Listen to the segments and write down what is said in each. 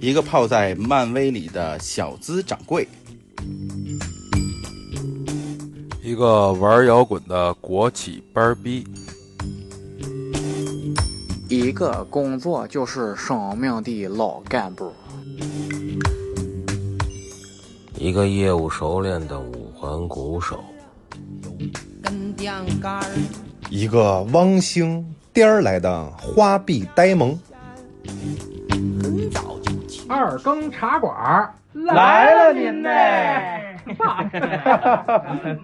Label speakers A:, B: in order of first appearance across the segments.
A: 一个泡在漫威里的小资掌柜，
B: 一个玩摇滚的国企班逼，
C: 一个工作就是生命的老干部，
D: 一个业务熟练的五环鼓手，
E: 一个汪星颠儿来的花臂呆萌。
F: 二更茶馆来了您呢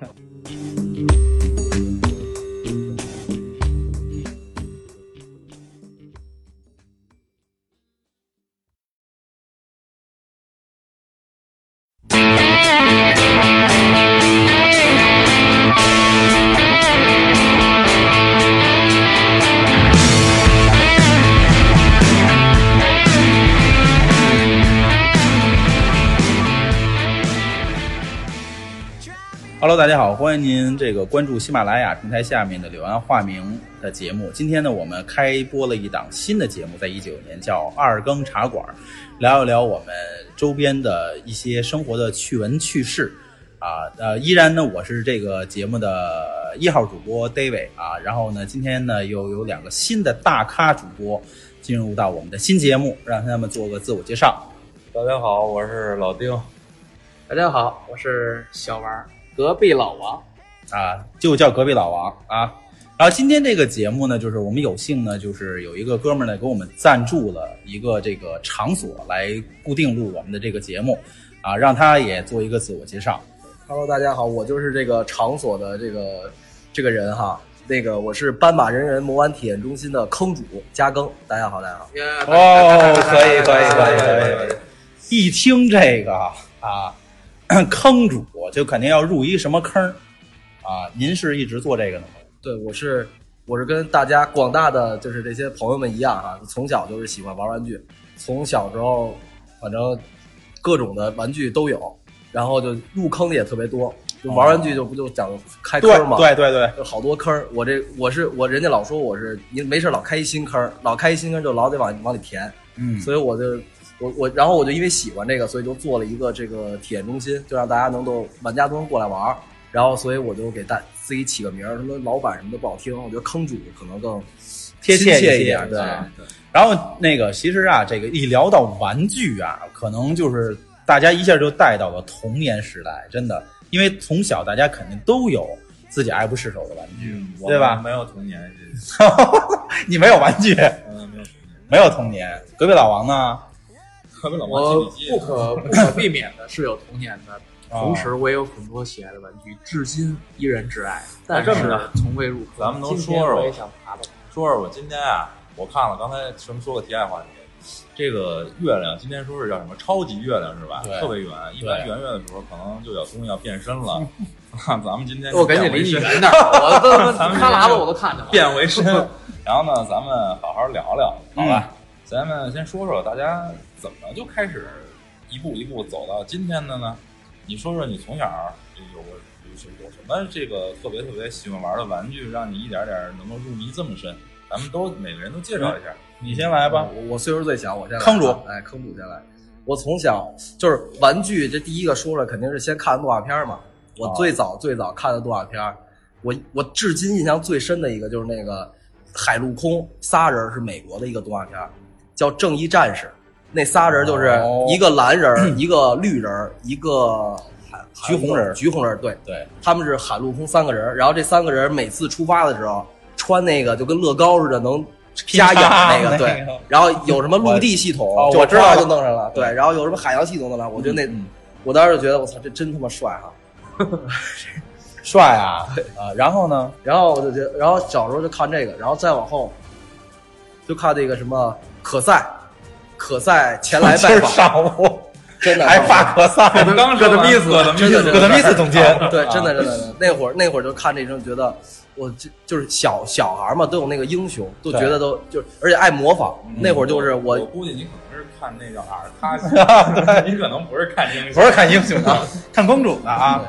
A: ！Hello，大家好，欢迎您这个关注喜马拉雅平台下面的柳暗花明的节目。今天呢，我们开播了一档新的节目，在一九年叫二更茶馆，聊一聊我们周边的一些生活的趣闻趣事。啊，呃，依然呢，我是这个节目的一号主播 David 啊，然后呢，今天呢又有两个新的大咖主播进入到我们的新节目，让他们做个自我介绍。
B: 大家好，我是老丁。
C: 大家好，我是小王，隔壁老王。
A: 啊，就叫隔壁老王啊。然后今天这个节目呢，就是我们有幸呢，就是有一个哥们儿呢给我们赞助了一个这个场所来固定录我们的这个节目，啊，让他也做一个自我介绍。
G: Hello，大家好，我就是这个场所的这个这个人哈。那个我是斑马人人魔玩体验中心的坑主加更。大家好，大家好。
A: 哦，可以，可以，可以，可以。一听这个啊，坑主就肯定要入一什么坑儿啊？您是一直做这个的吗？
G: 对，我是我是跟大家广大的就是这些朋友们一样啊，从小就是喜欢玩玩具，从小时候反正各种的玩具都有，然后就入坑的也特别多。就玩玩具就不就讲开坑嘛，
A: 对对对，
G: 就好多坑儿。我这我是我，人家老说我是你没事老开一新坑儿，老开一新坑就老得往往里填，
A: 嗯，
G: 所以我就我我然后我就因为喜欢这个，所以就做了一个这个体验中心，就让大家能够玩家都能过来玩儿。然后所以我就给大自己起个名儿，什么老板什么的不好听，我觉得坑主可能更
A: 贴切
G: 切
A: 一
G: 点，对。
A: 对然后那个，其实啊，这个一聊到玩具啊，可能就是大家一下就带到了童年时代，真的，因为从小大家肯定都有自己爱不释手的玩具，对吧？
B: 没有童年，
A: 你没有玩具，
B: 嗯，没有童年。
A: 没有童年。隔壁老王呢？
C: 不可 不可避免的是有童年的，
A: 哦
C: 同时我也有很多喜爱的玩具，至今依然挚爱，但是
B: 这么着
C: 从未入坑。
B: 咱们能说说
C: 我也想爬爬。
B: 说说我今天啊，我看了刚才什么说个题外话题，这个月亮今天说是叫什么超级月亮是吧？特别圆，一般圆月的时候可能就有东西要变身了。咱们今天
C: 我赶紧离你远点儿，我都
B: 咱们
C: 哈喇子我都看见了。
B: 变回身。然后呢，咱们好好聊聊，好吧？
A: 嗯
B: 咱们先说说大家怎么就开始一步一步走到今天的呢？你说说你从小有过有有什么这个特别特别喜欢玩的玩具，让你一点点能够入迷这么深？咱们都每个人都介绍一下。
A: 你先来吧。
G: 我我岁数最小，我先来
A: 坑主
G: 哎，坑主先来。我从小就是玩具，这第一个说出来肯定是先看动画片儿嘛。我
A: 哦
G: 最早最早看的动画片儿，我我至今印象最深的一个就是那个海陆空仨人是美国的一个动画片儿，叫《正义战士》。那仨人就是
A: 哦
G: 一个蓝人儿、一个绿人儿、一个
A: 橘红人儿
G: 橘红人儿，对，
A: 对，
G: 他们是海陆空三个人，然后这三个人每次出发的时候穿那个就跟乐高似的，能加氧那个，
A: 那个
G: 对。然后有什么陆地系统
A: 我知道
G: 就弄上了，
A: 对
G: 对。然后有什么海洋系统的了，我觉得那
A: 嗯
G: 我当时就觉得我操，这真他妈帅哈！
A: 帅啊 啊！然后呢？
G: 然后我就觉得，然后小时候就看这个，然后再往后就看那个什么可赛，可赛前来拜访，
A: 上午。
G: 真的
A: 还发可赛，
B: 刚
A: 说的米斯，
G: 真的
B: 斯，
A: 戈德米斯总监，
G: 对，真的
A: 啊。
G: 真的，那会儿那会儿就看这种，觉得我就就是小小孩嘛，都有那个英雄，都觉得都就，而且爱模仿。那会儿就是
B: 我
G: 我
B: 估计你可能是看那个尔卡西，你 可能不是看英雄，
A: 不是看英雄的，看公主的啊。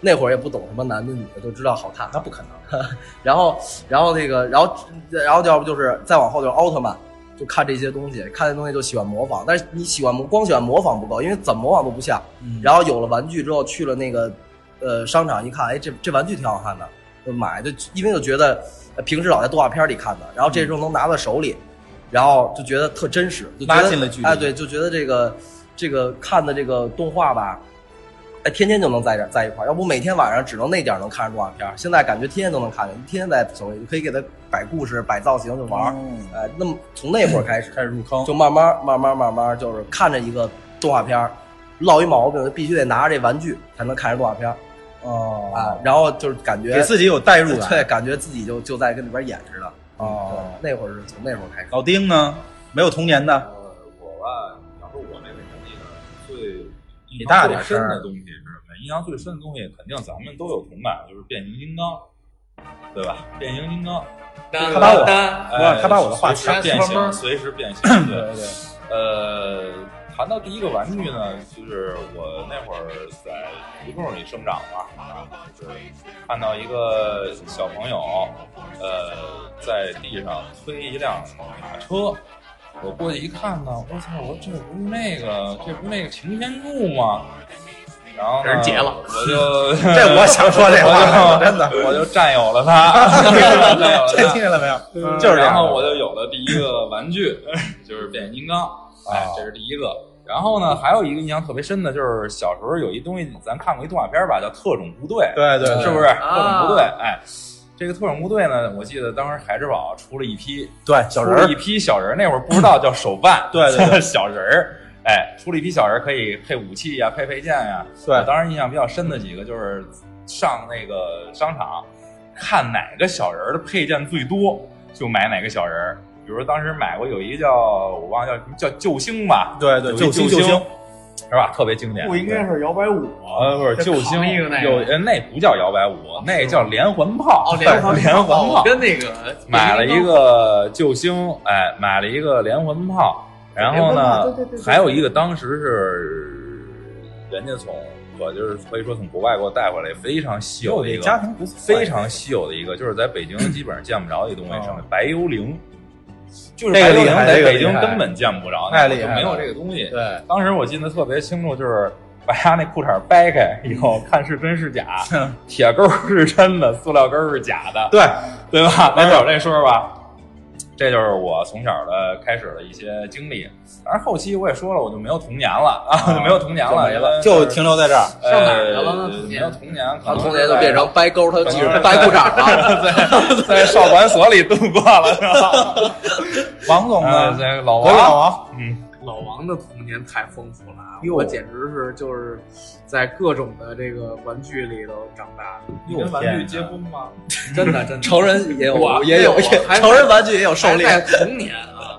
G: 那会儿也不懂什么男的女的，都知道好看。
A: 那不可能，
G: 然后然后那个然后然后要不就是再往后就是奥特曼，就看这些东西，看这东西就喜欢模仿。但是你喜欢模，光喜欢模仿不够，因为怎么模仿都不像。
A: 嗯
G: 然后有了玩具之后，去了那个呃商场一看，哎，这这玩具挺好看的，就买，就因为就觉得呃平时老在动画片里看的，然后这时候能拿到手里，然后就觉得特真实，就觉得
A: 拉近了距离
G: 哎，对，就觉得这个这个看的这个动画吧。哎，天天就能在这在一块儿，要不每天晚上只能那点儿能看着动画片儿，现在感觉天天都能看见，天天在手里可以给他摆故事、摆造型就玩儿。
A: 嗯
G: 哎，那么从那会儿开始，
A: 开始入坑，
G: 就慢慢慢慢慢慢就是看着一个动画片儿，落一毛病，就必须得拿着这玩具才能看着动画片儿
A: 哦
G: 啊，然后就是感觉
A: 给自己有代入感。
G: 对，感觉自己就就在跟里边演似的。
A: 哦
G: 对，那会儿是从那会儿开始。
A: 老丁呢？没有童年的，
B: 印象最深的东西是什么？印象最深的东西，肯定咱们都有同感，就是变形金刚，对吧？变形金刚，
A: 他把我
B: 哎
A: 他把我的话
B: 全变形，随时变形，对。
A: 对，
B: 呃，谈到第一个玩具呢，就是我那会儿在胡同里生长嘛，啊，就是看到一个小朋友，呃，在地上推一辆马车，我过去一看呢，我操，我说这不是那个，这不是那个擎天柱吗？然后呢，
C: 人解了
B: 我就
A: 这我想说这话
B: 我就
A: 真的
B: 我就占有了它，占有了
A: 这听。见了没有？
B: 嗯
A: 就是
B: 然后我就有了第一个玩具，就是变形金刚，哎
A: 啊，
B: 这是第一个。然后呢，还有一个印象特别深的，就是小时候有一东西，咱看过一动画片吧，叫《特种部队》，
A: 对对，对
B: 是不是？特种部队，哎，这个特种部队呢，我记得当时海之宝出了一批
A: 对小人儿
B: 出了一批小人儿，那会儿不知道叫手办，
A: 对对对
B: 小人儿，哎，出了一批小人儿，可以配武器呀、配配件呀。
A: 对
B: 我当时印象比较深的几个就是上那个商场，看哪个小人儿的配件最多，就买哪个小人儿。比如当时买过有一个叫我忘了叫什么叫救星吧，
A: 对对，救星
B: 救
A: 星，
B: 是吧？特别经典。
C: 不应该是摇摆舞
B: 呃，不是救星
C: 扛一个那个
B: 有呃那不叫摇摆舞，那叫连环炮。
C: 哦，连环
B: 连环炮，
C: 跟那个
B: 买了一个救星，哎，买了一个连环炮，然后呢，还有一个当时是人家从我就是可以说从国外给我带回来非常稀有的一个
A: 家庭不错，
B: 非常稀有的一个，就是在北京基本上见不着的一东西，
A: 哦
B: 什么白幽灵，就是
A: 这个厉害
B: 白幽灵在北京根本见不着，
A: 太厉害
B: 没有这个东西。
A: 对，
B: 当时我记得特别清楚，就是把他那裤衩掰开以后，看是真是假，铁钩是真的，塑料钩是假的，
A: 对，
B: 对吧？咱有这说吧？这就是我从小的开始的一些经历。当然后期我也说了，我就没有童年了啊，就没有童年了，因为
A: 就停留在这儿。
B: 呃
C: 上哪儿去了呢
B: 没有童年，可
G: 他
B: 能
G: 童年就变成掰钩，他
B: 继续
G: 掰裤衩了。
B: 在在少管所里度过了，是吧？
A: 王总
B: 呃，
A: 呢？
B: 这老
A: 王老，
B: 王，嗯，
C: 老王的童年太丰富了我简直是就是在各种的这个玩具里头长大的，
B: 你跟玩具结婚吗？
C: 真的真的。
G: 成人也有
C: 我
G: 也有成人玩具也有狩猎。
C: 童年啊，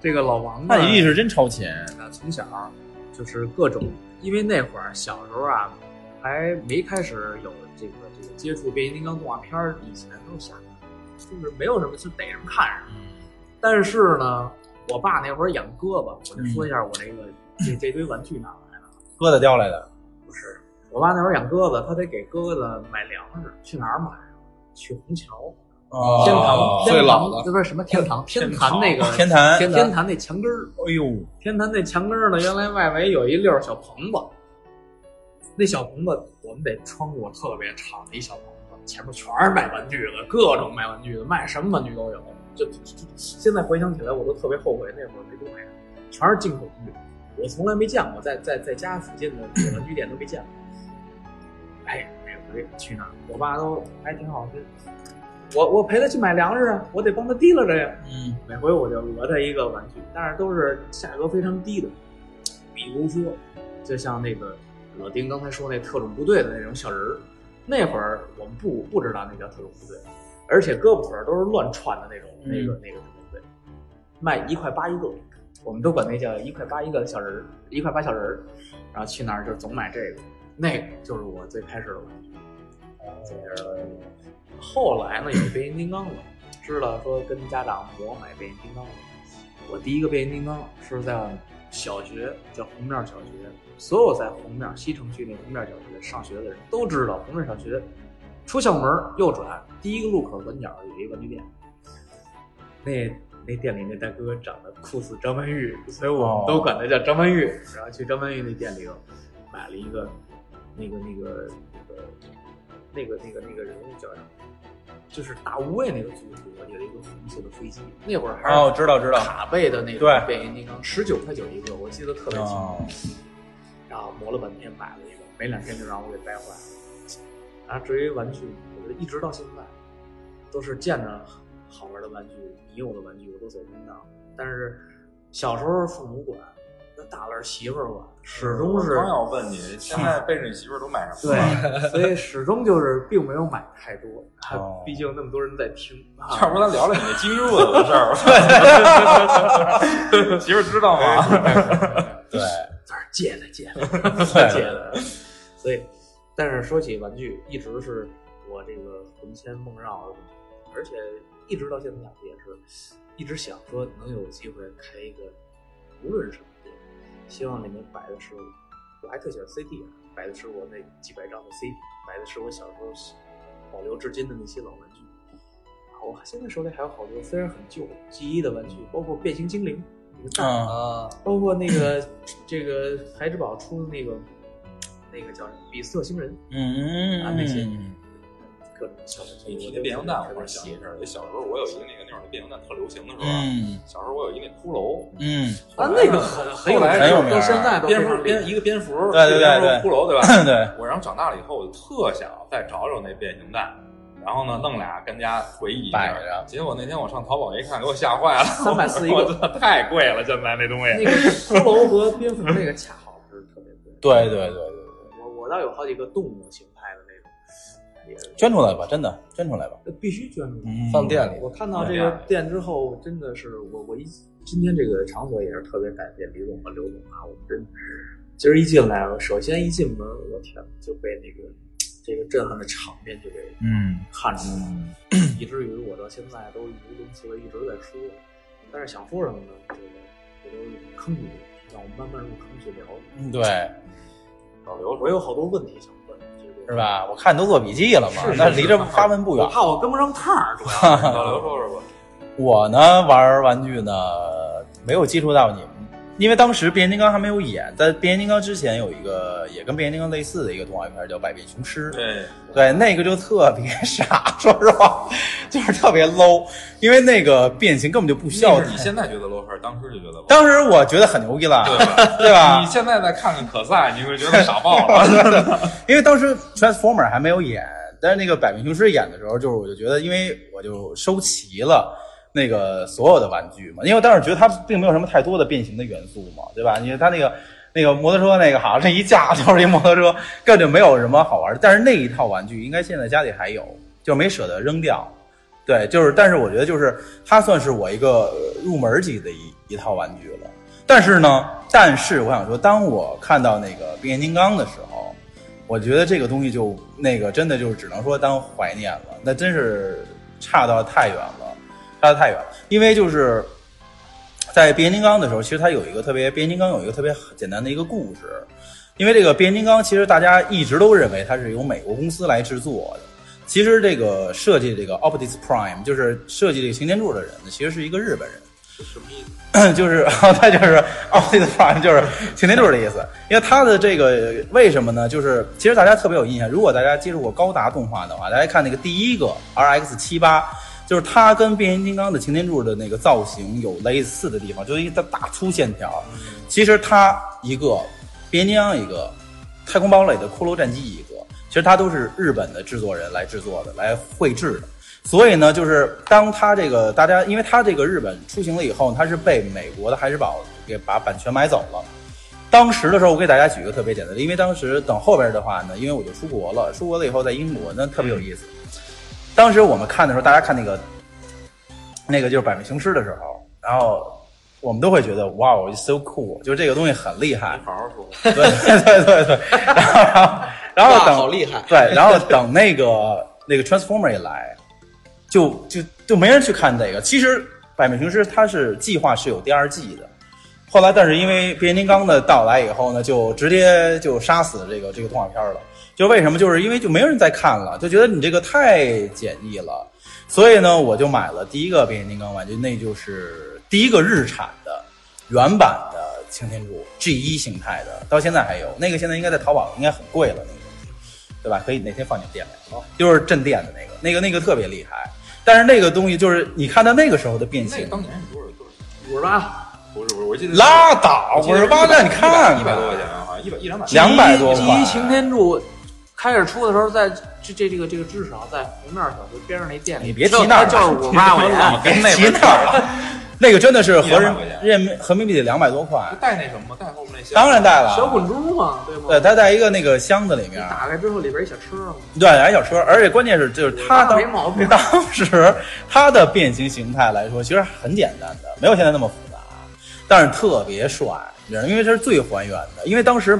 C: 这个老王呢
A: 那你意识真超前。
C: 啊，从小就是各种，因为那会儿小时候啊，还没开始有这个这个接触变形金刚动画片儿，以前都是瞎看，就是没有什么就逮什么看什么。但是呢，我爸那会儿养鸽子，我就说一下我这个、这 这堆玩具哪来的。
A: 疙瘩叼来的，
C: 不是，我爸那会儿养鸽子，他得给鸽子买粮食，去哪儿买啊？去虹桥。
A: 哦
C: 天坛，
G: 最
C: 天
G: 老的
C: 堂这不是什么天堂，天坛那个
A: 天坛，
G: 天
C: 天坛那墙根儿，
A: 哎呦，
C: 天坛那墙根儿呢，原来外围有一溜儿小棚子，那小棚子我们得穿过特别长的一小棚子，前面全是卖玩具的，各种卖玩具的，卖什么玩具都有。就就就现在回想起来，我都特别后悔那会儿没多买，全是进口玩具，我从来没见过，在在在家附近的玩具店都没见过。哎，每回去那儿，我爸都还挺好心，我我陪他去买粮食啊，我得帮他提了着呀。
A: 嗯，
C: 每回我就讹他一个玩具，但是都是价格非常低的，比如说，就像那个老丁刚才说那特种部队的那种小人儿，那会儿我们不不知道那叫特种部队，而且胳膊腿儿都是乱串的那种，那个那个特种部队，卖一块八一个，我们都管那叫一块八一个小人儿，一块八小人儿，然后去那儿就总买这个，那个就是我最开始的玩具。最开始的玩具后来呢，有变形金刚了，知道说跟家长我买变形金刚了。我第一个变形金刚是在小学，叫红面小学。所有在红面西城区那红面小学上学的人都知道，红面小学出校门右转，第一个路口转角有一个玩具店。那那店里那大哥长得酷似张曼玉，所以我们都管他叫张曼玉。然后去张曼玉那店里头买了一个那个那个那个那个那个那个人物叫什么？就是大无畏那个组合有一个红色的飞机，那会儿还是
A: 哦，知道知道，
C: 卡贝的那个
A: 对
C: 变形金刚，十九块九一个，我记得特别清楚。
A: 哦
C: 然后磨了半天买了一个，没两天就让我给掰坏了。然后至于玩具，我觉得一直到现在都是见着好玩的玩具、你有的玩具我都走不到。但是小时候父母管，那大了媳妇儿管，始终是
B: 刚要问你，现在背着你媳妇儿都买什么了？
C: 对，所以始终就是并没有买太多。
A: 哦
C: 毕竟那么多人在听，啊
B: 要不咱聊聊你那金润的 事儿？媳妇儿知道吗？
A: 对，
C: 这儿借的借的
A: 对
C: 借的，所以，但是说起玩具，一直是我这个魂牵梦绕的，而且一直到现在也是一直想说能有机会开一个，无论是什么店，希望里面摆的是，我还特喜欢 CD 啊，摆的是我那几百张的 CD，摆的是我小时候保留至今的那些老玩具。啊我现在手里还有好多虽然很旧记忆的玩具，包括变形精灵，那个蛋
A: 嗯，
G: 啊，
C: 包括那个这个孩之宝出的那个那个叫什么比色星人
A: 嗯
C: 啊那些
A: 嗯，
C: 各种
B: 你提
C: 我
B: 那变形蛋，我
C: 特别
B: 是想
C: 喜
B: 起事儿。小时候我有一个那个那会儿的变形蛋特流行的时候啊，
A: 嗯
B: 小时候我有一个那骷髅，
A: 嗯，
C: 啊，那个很很有
A: 名
C: 到现在
B: 蝙蝠蝙一个蝙蝠，
A: 对对对对
B: 骷髅对吧？
A: 对，
B: 我然后长大了以后，我就特想再找找那变形蛋，然后呢弄俩跟家回忆一下。结果那天我上淘宝一看，给我吓坏了，
C: 三百四
B: 一 个太贵了，现在那东西。
C: 那个骷髅和蝙蝠那个恰好是特别贵。
A: 对对对对对，
C: 我我倒有好几个动物形态的那种，也
A: 捐出来吧，真的捐出来吧。
C: 必须捐出来。
A: 嗯
G: 放店里
C: 我看到这个店之后，真的是我我一今天这个场所也是特别感谢李总和刘总啊，我们真今儿一进来，首先一进门，我天就被那个这个震撼的场面就给
A: 嗯
C: 看出来了，以至于我到现在都语无伦次的一直在说，但是想说什么呢？这个我都坑住，让我们慢慢入坑去聊。
A: 嗯，对，
B: 老刘
C: 我有好多问题想问，你
A: 是？吧？我看你都做笔记了嘛那离这发问不远
C: 我。怕我跟不上趟儿，主要
B: 老刘 说说吧，
A: 我呢玩玩具呢没有接触到你们，因为当时变形金刚还没有演，在变形金刚之前有一个也跟变形金刚类似的一个动画片叫《百变雄狮》，
B: 对，
A: 对，那个就特别傻，说实话，就是特别 low，因为那个变形根本就不需要
B: 你现在觉得 low 还是当时就觉得 low？
A: 当时我觉得很牛逼了，
B: 对吧？
A: 对吧
B: 你？现在再看看可赛，你会觉得傻爆了。
A: 因为当时 Transformer 还没有演，但是那个百变雄狮演的时候，就是我就觉得，因为我就收齐了那个所有的玩具嘛，因为当时觉得它并没有什么太多的变形的元素嘛，对吧？因为它那个那个摩托车那个好像是一架就是一摩托车，根本就没有什么好玩的。但是那一套玩具应该现在家里还有，就没舍得扔掉。对，就是，但是我觉得就是它算是我一个入门级的一一套玩具了。但是呢，但是我想说，当我看到那个变形金刚的时候，我觉得这个东西就那个真的就只能说当怀念了，那真是差到太远了，差得太远了。因为就是在变形金刚的时候，其实它有一个特别，变形金刚有一个特别简单的一个故事。因为这个变形金刚，其实大家一直都认为它是由美国公司来制作的。其实这个设计这个 Optimus Prime，就是设计这个擎天柱的人呢，其实是一个日本人。
B: 什么意思？
A: 就是 他就是 Optimus Prime，就是擎天柱的意思。因为他的这个为什么呢？就是其实大家特别有印象，如果大家接触过高达动画的话，大家看那个第一个 RX 七八，就是它跟变形金刚的擎天柱的那个造型有类似的地方，就是一个大粗线条。其实它一个变形金刚一个，太空堡垒的骷髅战机一个，其实它都是日本的制作人来制作的，来绘制的。所以呢，就是当它这个大家，因为它这个日本出行了以后，它是被美国的海之宝给把版权买走了。当时的时候，我给大家举一个特别简单的，因为当时等后边的话呢，因为我就出国了，出国了以后在英国，那特别有意思。当时我们看的时候，大家看那个那个就是百变雄狮的时候，然后我们都会觉得哇哦，so cool，就是这个东西很厉害。
B: 好好说。
A: 对对对对对，然后然后
G: 哇
A: 等
G: 好厉害
A: 对，然后等那个那个 Transformer 一来，就就就没人去看这个。其实百变雄狮它是计划是有第二季的，后来但是因为变形金刚的到来以后呢，就直接就杀死这个这个动画片了。就为什么？就是因为就没有人再看了，就觉得你这个太简易了。所以呢，我就买了第一个变形金刚玩具，那就是第一个日产的原版的擎天柱 G 一形态的，到现在还有。那个现在应该在淘宝应该很贵了，那个东西，对吧？可以哪天放你们店里，就是镇店的那个，那个那个特别厉害。但是那个东西就是你看到那个时候的变形，
B: 当年是多少多少？
C: 五十八，
B: 不是不是，我记得
A: 拉倒，五十八那你看
B: 一百多块钱啊，好像一百一两百。
A: 两百多块
C: 第一擎天柱开始出的时候，在这这这个这个至少在红面小学边上那店里，
A: 你别提那儿
C: 就是五十八块钱。
B: 跟那边
A: 别 提那儿了，那个真的是合人
B: 一两百块钱
A: 人民币得两百多块，
B: 带那什么吗？带后面那些？
A: 当然带了，
C: 小滚珠嘛，对吗？
A: 对，它在一个那个箱子里面，
C: 打开之后里边一小车嘛，
A: 对，来小车，而且关键是就是它当
C: 没毛病。
A: 当时它的变形形态来说，其实很简单的，没有现在那么复杂，但是特别帅，你知道，因为这是最还原的，因为当时，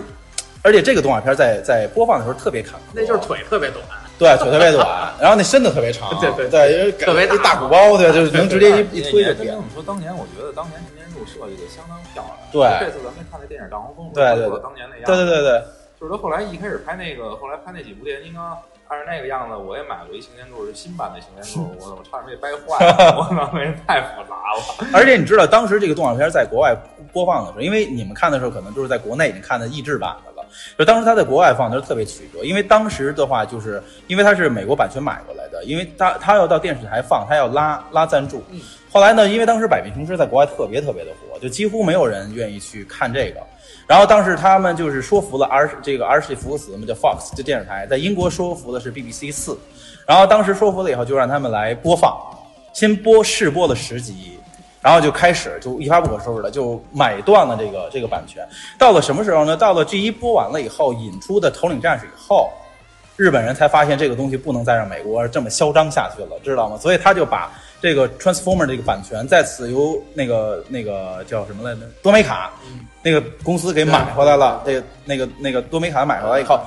A: 而且这个动画片在在播放的时候特别坎坷，
C: 那就是腿特别短，
A: 对，腿特别短，然后那身子特别长，
C: 对对
A: 对，因为
C: 特别大。
A: 大鼓包，对，就是能直接一一推就扁
B: 你这么。说，当年我觉得当年擎天柱设计的相当漂亮。
A: 对。
B: 这次咱们看那电影《大黄蜂》，
A: 对对对。
B: 当年那样。
A: 对对对对，
B: 就是他后来一开始拍那个，后来拍那几部变形金刚，按照那个样子，我也买过一擎天柱，是新版的擎天柱，我我差点被掰坏了，我操，那人太复杂了。
A: 而且你知道，当时这个动画片在国外播放的时候，因为你们看的时候可能就是在国内已经看的译制版的了，就当时他在国外放的时候特别曲折，因为当时的话，就是因为他是美国版权买过来的，因为他他要到电视台放，他要拉拉赞助。后来呢，因为当时《百变雄狮》在国外特别特别的火，就几乎没有人愿意去看这个。然后当时他们就是说服了 R 这个 R 系福克斯嘛，叫 Fox 这电视台，在英国说服的是 BBC 四，然后当时说服了以后，就让他们来播放，先播试播了十集，然后就开始就一发不可收拾了，就买断了这个这个版权。到了什么时候呢？到了 G 一播完了以后，引出的头领战士以后，日本人才发现这个东西不能再让美国这么嚣张下去了，知道吗？所以他就把这个 Transformer 这个版权再次由那个那个叫什么来着？多美卡那个公司给买回来了。这个那个那个多美卡买回来以后，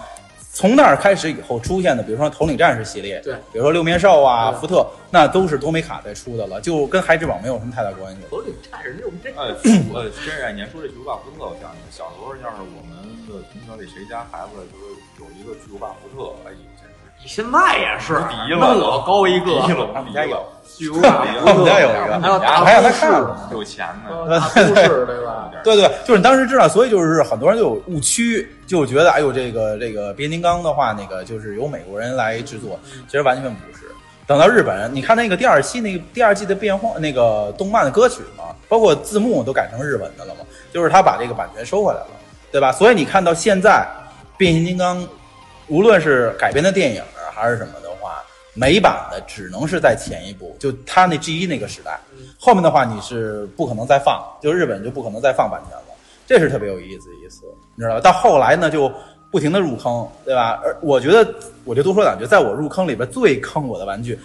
A: 从那儿开始以后出现的，比如说头领战士系列，
C: 对
A: 比如说六面兽啊、福特，那都是多美卡在出的了，就跟孩之宝没有什么太大关系。
C: 头领战士六真
B: 呃，呃，真是，你要说这巨无霸福特，我想起来，小时候要是我们的同学里谁家孩子就是有一个巨无霸福特，哎
C: 你现在也是
B: 无敌了
C: 那我高一个，
B: 敌了，
A: 他们家有，
C: 巨无霸
A: 我们家有一个
C: 还有大
A: 还让他看了
B: 有钱呢，
C: 呃大都市对吧？
A: 对对，就是你当时知道，所以就是很多人就有误区，就觉得哎呦，这个这个变形金刚的话，那个就是由美国人来制作，其实完全不是。等到日本人，你看那个第二期那个第二季的变化，那个动漫的歌曲嘛，包括字幕都改成日本的了嘛，就是他把这个版权收回来了，对吧？所以你看到现在变形金刚，无论是改编的电影啊还是什么的话，美版的只能是在前一部，就他那 G 一那个时代，后面的话你是不可能再放，就日本就不可能再放版权了，这是特别有意思的一次，你知道吧？到后来呢，就不停的入坑，对吧？而我觉得，我就多说两句，在我入坑里边最坑我的玩具。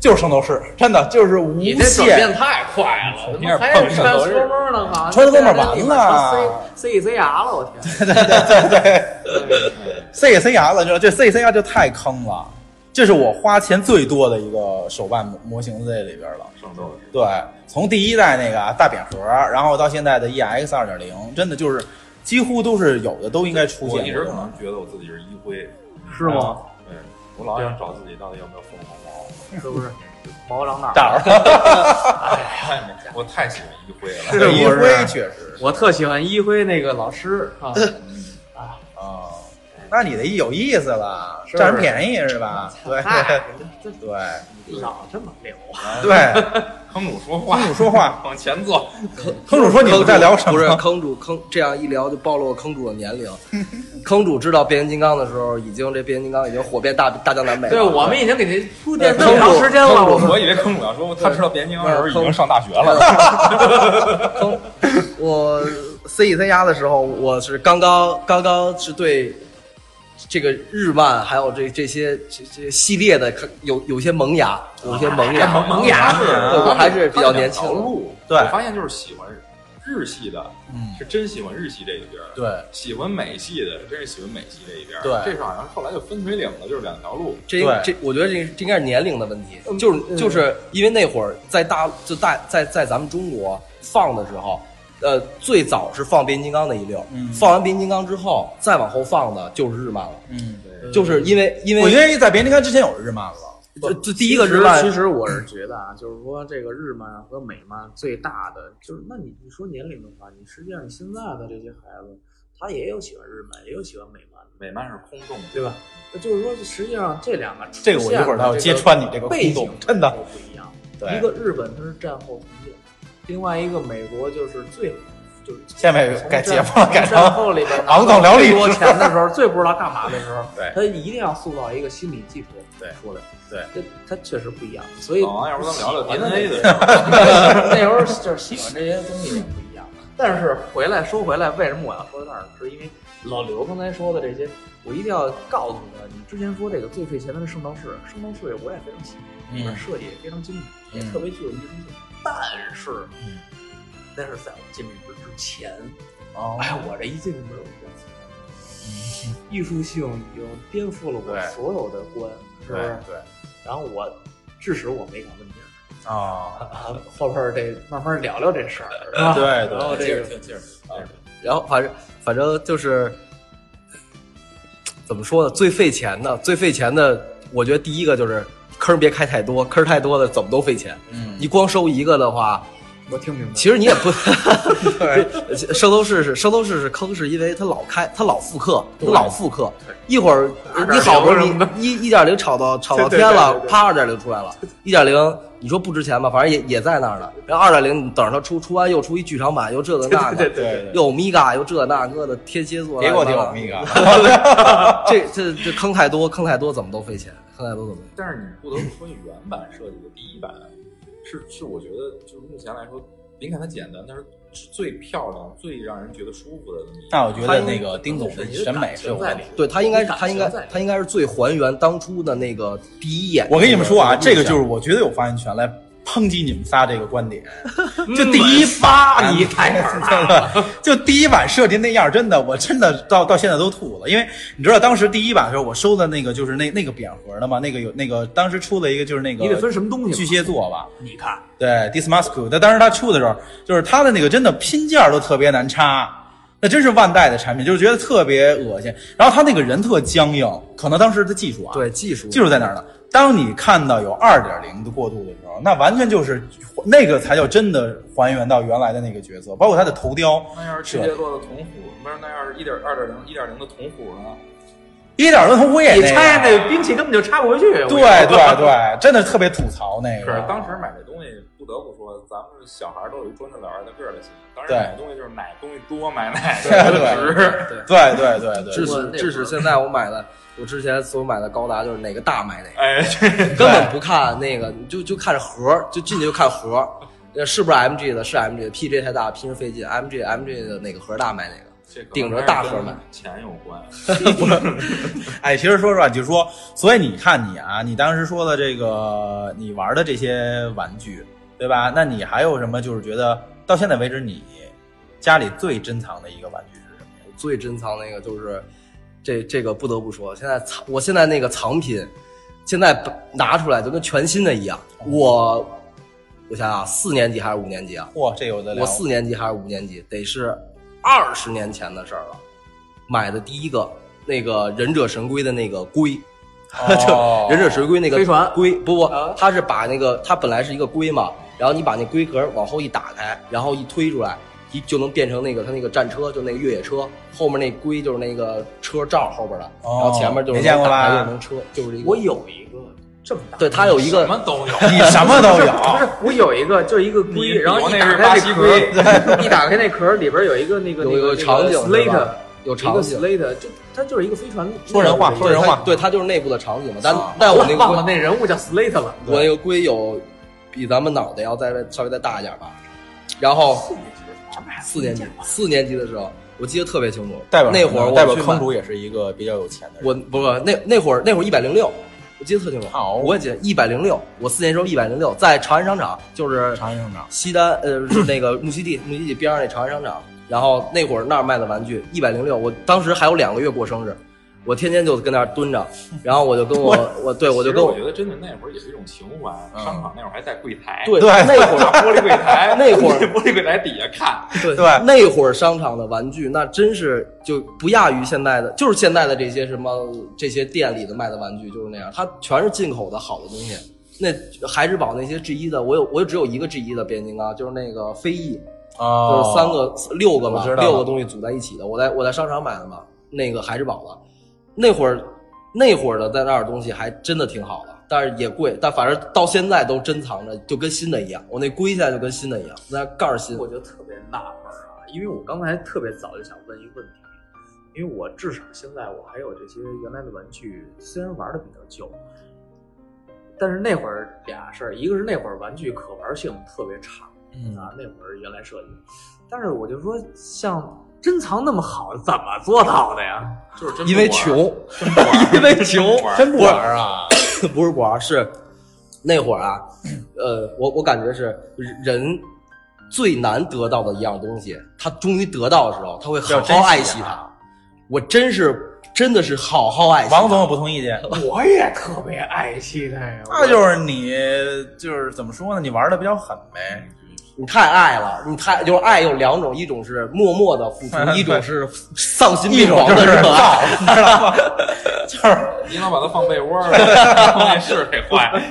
A: 就是圣斗士，真的就是无
C: 你这转变
A: 限，
C: 太快了，怎
B: 你
C: 还是
B: 碰圣斗士
C: 呢？好像
A: Transformer 完了
C: ，C C C R 了，我天！
A: 对对对对，C 也 C 牙了，知道这 C 也 C 牙就太坑了，这是我花钱最多的一个手办模模型在这里边了。
B: 圣斗士。
A: 对，从第一代那个啊大扁盒，然后到现在的 EX 二点零，真的就是几乎都是有的都应该出现。
B: 我一直可能觉得我自己是一辉，
C: 是吗？
B: 对，我老想找自己到底有没有凤凰猫。
C: 是不是？毛长哪儿？
A: 哪儿？
B: 太没，我太喜欢一辉了。
C: 是
A: 一辉确实
C: 我特喜欢一辉那个老师啊
A: 啊，啊，那你的有意思了，占人便宜是吧？对 对
C: 老这么溜啊！
A: 对，
B: 坑主说话，
A: 坑主说话，
B: 往前坐。
A: 坑坑主说你们在聊什么？
G: 不是坑主坑，这样一聊就暴露了坑主的年龄。坑主知道变形金刚的时候，已经这变形金刚已经火遍大大江南北了。
C: 对，我们已经给他铺垫
G: 对
C: 这么长时间了，我
B: 我以为坑主要说他知道变形金刚的时候已经上大学了。
G: 坑我 C E C 压的时候，我是刚刚刚刚是对这个日漫还有这这些这这系列的有有些萌芽，有些萌芽，
C: 萌萌芽
G: 对我还是比较年轻。
B: 他两条路，
A: 对
B: 我发现就是喜欢日系的，
A: 嗯。
B: 是真喜欢日系这一边儿；
A: 对。
B: 喜欢美系的，真是喜欢美系这一边儿。
A: 对。
B: 这是好像后来就分水岭了，就是两条路。
G: 这
A: 对。
G: 这，我觉得这这应该是年龄的问题，就是就是因为那会儿在大就大在在咱们中国放的时候，呃，最早是放变形金刚那一溜，
A: 嗯
G: 放完变形金刚之后，再往后放的就是日漫了，
A: 嗯，对
G: 就是因为因为
A: 我觉得在变形金刚之前有日漫了。
G: 这这第一个日漫
C: 其实我是觉得啊，就是说这个日漫和美漫最大的就是，那你你说年龄的话，你实际上现在的这些孩子，他也有喜欢日漫，也有喜欢美漫的，
B: 美漫是空洞的，
C: 对吧？那就是说，实际上这两个
A: 这个我一会儿倒要揭穿你这个
C: 背景
A: 真的
C: 都不一样。
A: 对
C: 一个日本它是战后另外一个美国就是最就是
A: 下面
C: 从
A: 改节
C: 战
A: 目了改
C: 战后里边
A: 昂总聊历史
C: 最多钱的时候，最不知道干嘛的时候，
A: 对
C: 他一定要塑造一个心理寄托
A: 对
C: 出来，
A: 对，
C: 这他确实不一样，所以
B: 老王，要不咱聊聊
C: 喜欢
B: DNA
C: 的
B: 的
C: 那时候就是喜欢这些东西也不一样。但是回来说回来，为什么我要说到这儿？是因为老刘刚才说的这些，我一定要告诉他，你之前说这个最费钱的是圣斗士，圣斗士我也非常喜欢，里面设计也非常精美，也
A: 嗯
C: 特别具有艺术性。但是，
A: 嗯
C: 那是在我进这之之前，
A: 哦
C: 哎，我这一进去门我就喜欢艺术性已经颠覆了我所有的观，是不
A: 对
C: 是？
A: 对
C: 然后我致使我没敢问别人。
A: 啊，
C: 啊，后边儿这慢慢聊聊这事儿，是吧？
A: 对
C: 然后
A: 对，
C: 这个
B: 接着接着
G: 然后反正反正就是怎么说呢？最费钱的，最费钱的，我觉得第一个就是坑别开太多，坑太多的怎么都费钱。
A: 嗯，
G: 你光收一个的话，
C: 我听明白。
G: 其实你也不
A: 对，
G: 圣斗士是圣斗士是坑，是因为它老开，它老复刻，它老复刻。一会儿你好不容易一一点零炒到 炒到天了啪二点零出来了，一点零你说不值钱吧，反正也也在那儿呢。然后二点零你等着它出，出完又出一剧场版，又这个那个，
C: 对对
A: 对对
G: 又欧米伽又这那个的天蝎座，
A: 别给我听
G: 乱
A: 欧米伽，
G: 这这这坑太多，坑太多怎么都费钱，坑太多怎么。
B: 但是你不得不说，原版设计的第一版是是我觉得就是目前来说，别看它简单，但是是最漂亮、最让人觉得舒服的那么
A: 那。我觉得那个丁总的审美是有问题。
G: 对他应该是他应该他应该是最还原当初的那个第一眼。
A: 我跟你们说啊，这个就是我绝对有发言权来抨击你们仨这个观点。就第一版，
C: 你太可怕了。
A: 就第一版设计那样，真的，我真的到到现在都吐了。因为你知道，当时第一版的时候，我收的那个就是那那个扁盒的嘛，那个有那个当时出了一个就是那个
C: 你得分什么东西
A: 巨蟹座吧，
C: 你看，
A: 对，Dismask，但当时他出的时候，就是他的那个真的拼件都特别难插，那真是万代的产品，就是觉得特别恶心。然后他那个人特僵硬，可能当时的技术啊，
G: 对技术
A: 技术在哪儿呢？当你看到有二点零的过渡的时候，那完全就是那个才叫真的还原到原来的那个角色，包括他的头雕
B: 那要是世界座的铜虎，不是那要是一点二点零、一点零的铜虎呢？
A: 一点零头我也
C: 你拆那兵器根本就插不回去。
A: 对对对，真的特别吐槽那个。
B: 可是当时买这东西，不得不说，咱们小孩都有一专着老二的个儿的心。当时买东西就是买 东西多，买奶
A: 对
B: 值。
A: 对对对对
G: 致
A: 对，
G: 使致使现在我买的，我之前所买的高达就是哪个大买哪个，
B: 哎，这
G: 根本不看那个，就就看着盒儿，就进去就看盒是不是 MG 的？是 MG 的，PJ 太大，拼着费劲，MG MG 的哪个盒儿大买哪个。
B: 这
G: 顶着大盒买
B: 钱有关。
A: 哎，其实说实话，就是说，所以你看你啊，你当时说的这个，你玩的这些玩具，对吧？那你还有什么？就是觉得到现在为止，你家里最珍藏的一个玩具是什么？
G: 最珍藏那个就是这这个不得不说，现在藏我现在那个藏品，现在拿出来就跟全新的一样。我我想想啊，四年级还是五年级啊？
A: 哇，这有的了。
G: 我四年级还是五年级，得是二十年前的事儿了。买的第一个那个忍者神龟的那个龟，忍者神龟那个
C: 飞船
G: 龟，不不
C: 啊，
G: 它是把那个它本来是一个龟嘛，然后你把那龟壳往后一打开，然后一推出来，一就能变成那个它那个战车，就那个越野车，后面那龟就是那个车罩后边的，
A: 哦
G: 然后前面就是打开
A: 吧
G: 就能车，就是一个。
C: 我有一个这么大，
G: 对，它有一个
B: 什么都有。
A: 你什么都有，
C: 不是，我有一个就是一个龟，然后一打开那壳一打开那壳儿里边有一个那个
G: 有一个
C: 那
G: 场景
C: slate，
G: 有
C: 一个
G: 场景
C: slate，就它就是一个飞船。
A: 说人话
C: 那个
A: 说人话
G: 对，它就是内部的场景嘛。但
A: 啊
G: 但我那个
C: 忘
G: 龟
C: 了那人物叫 slate 了。
G: 我那个龟有比咱们脑袋要再稍微再大一点吧。然后四年级，四年级的时候，我记得特别清楚。
A: 代表
G: 那会儿我
A: 代表坑主也是一个比较有钱的人。
G: 我不不那那会儿那会儿一百零六，我记得特清楚。
A: 好
G: 我也记得一百零六，我四年级时候一百零六，在长安商场，就是
A: 长安商场
G: 西单呃就是那个 木樨地木樨地边上那长安商场。然后那会儿那儿卖的玩具一百零六，我当时还有两个月过生日，我天天就跟那儿蹲着，然后我就跟我我对我就跟我
B: 我觉得真的那会儿也是一种情怀。
A: 嗯
B: 商场那会儿还在柜台，
G: 对
A: 对
G: 那会儿
B: 玻璃柜台，
G: 那会儿
B: 玻璃柜台底下看，
G: 对
A: 对
G: 那会儿商场的玩具那真是就不亚于现在的，就是现在的这些什么这些店里的卖的玩具就是那样，它全是进口的好的东西。那孩之宝那些 G 一的，我有我只有一个 G 一的变形金刚，就是那个飞翼，
A: 哦
G: 就是三个六个嘛六个东西组在一起的。我在我在商场买的嘛，那个孩之宝的，那会儿那会儿的在那儿的东西还真的挺好的，但是也贵，但反正到现在都珍藏着，就跟新的一样。我那龟现在就跟新的一样，那盖儿新。
C: 我就特别纳闷儿啊，因为我刚才特别早就想问一个问题，因为我至少现在我还有这些原来的玩具，虽然玩的比较旧，但是那会儿俩事儿，一个是那会儿玩具可玩性特别差，
A: 嗯
C: 啊，那会儿原来设计，但是我就说像珍藏那么好，怎么做到的呀？
B: 就是真
G: 因为穷，
B: 真不玩
G: 因为穷
A: 真不玩 啊？
G: 不是不玩，是那会儿啊，呃，我我感觉是人最难得到的一样东西，他终于得到的时候，他会好
A: 要珍惜
G: 好爱惜
A: 啊
G: 它。我真是真的是好好爱惜。
A: 王总有不同意见，
C: 我也特别爱惜它呀，
A: 那就是你就是怎么说呢？你玩的比较狠呗。
G: 你太爱了，你太就是爱有两种，一种是默默的付出，一种是丧心病狂的热爱。
A: 你知道吗？就是
B: 你老把它放被窝儿，那是得坏了。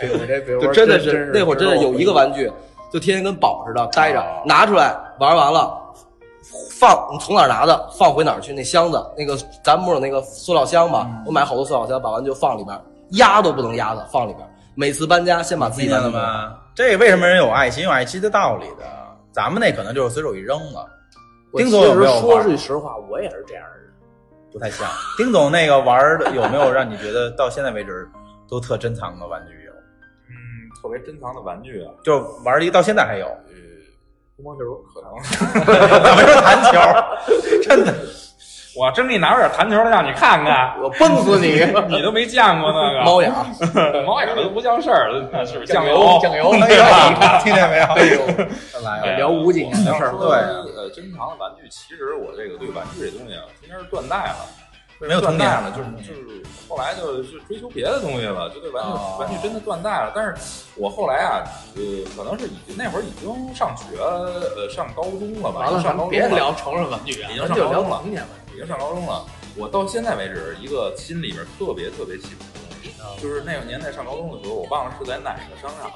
C: 哎呦，我这被窝
G: 就真的
C: 是
G: 是那会儿真的有一个玩具，就天天跟宝似的待着，拿出来玩完了。放你从哪儿拿的，放回哪儿去？那箱子，那个咱们不是有那个塑料箱吗？我买好多塑料箱，把玩具放里边，压都不能压的，放里边。每次搬家，先把自己
A: 听见
G: 玩具
A: 了吗？这为什么人有爱心？有爱心的道理的。咱们那可能就是随手一扔了。丁总有没有
C: 说？句实话，我也是这样的人。
A: 不太像。丁总那个玩的有没有让你觉得到现在为止都特珍藏的玩具有？
B: 嗯，特别珍藏的玩具啊，
A: 就玩了一到现在还有。
C: 乒乓球
B: 可能
A: 怎么说弹球？真的，
B: 我真给你拿出点弹球来让你看看，
C: 我崩死你！
B: 你都没见过那个
G: 猫眼儿，
B: 猫眼都不叫事儿，那是酱
C: 油酱油，
A: 哎呦，听见没有？
C: 哎呦，
A: 来了，
C: 聊五几年的事儿。
A: 对
B: 呃，珍藏的玩具，其实我这个对玩具这东西啊，应该是断代了。
A: 没有
B: 断代了，就是就是后来就就追求别的东西了，就对玩具、
A: 哦
B: 玩具真的断代了。但是我后来啊，呃，可能是已经那会儿已经上学，呃，上高中了吧？
C: 完了，别聊成人玩具啊，
B: 已经
C: 咱就聊
B: 上高中了经上高中了。我到现在为止，一个心里边特别特别喜欢的东西，就是那个年代上高中的时候，我忘了是在哪个商场，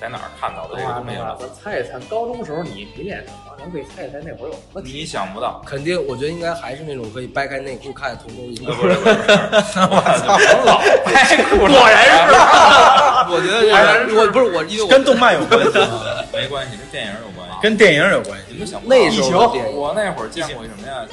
B: 在哪儿看到的这个东西了。
C: 咱猜一猜，高中时候你迷恋什么？咱可以猜一猜那会儿有什么
B: 你想不到，
G: 肯定，我觉得应该还是那种可以掰开内裤看见同桌
B: 呃，不是不是不是，
A: 我操，
B: 老掰裤
C: 果然是
G: 我觉得这个，我不是我，因为
A: 跟动漫有关系吗？
B: 没关系，跟电影有关系。
A: 跟电影有关系。
B: 你们想不到
G: 那时候
B: 我那会儿见过什么呀？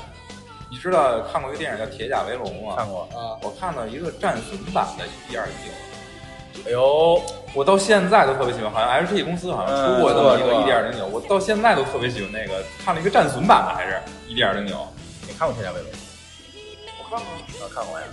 B: 你知道看过一个电影叫《铁甲威龙》吗？
A: 看过。
G: 啊，
B: 我看到一个战损版的一二零九，
A: 哎呦，
B: 我到现在都特别喜欢，好像 H T 公司好像出过这么一个
A: 嗯
B: E D 二零九，我到现在都特别喜欢那个，看了一个战损版的还是？E D 二零九，
A: 你看过《铁甲威龙》？
C: 我看过，
A: 啊，看过呀。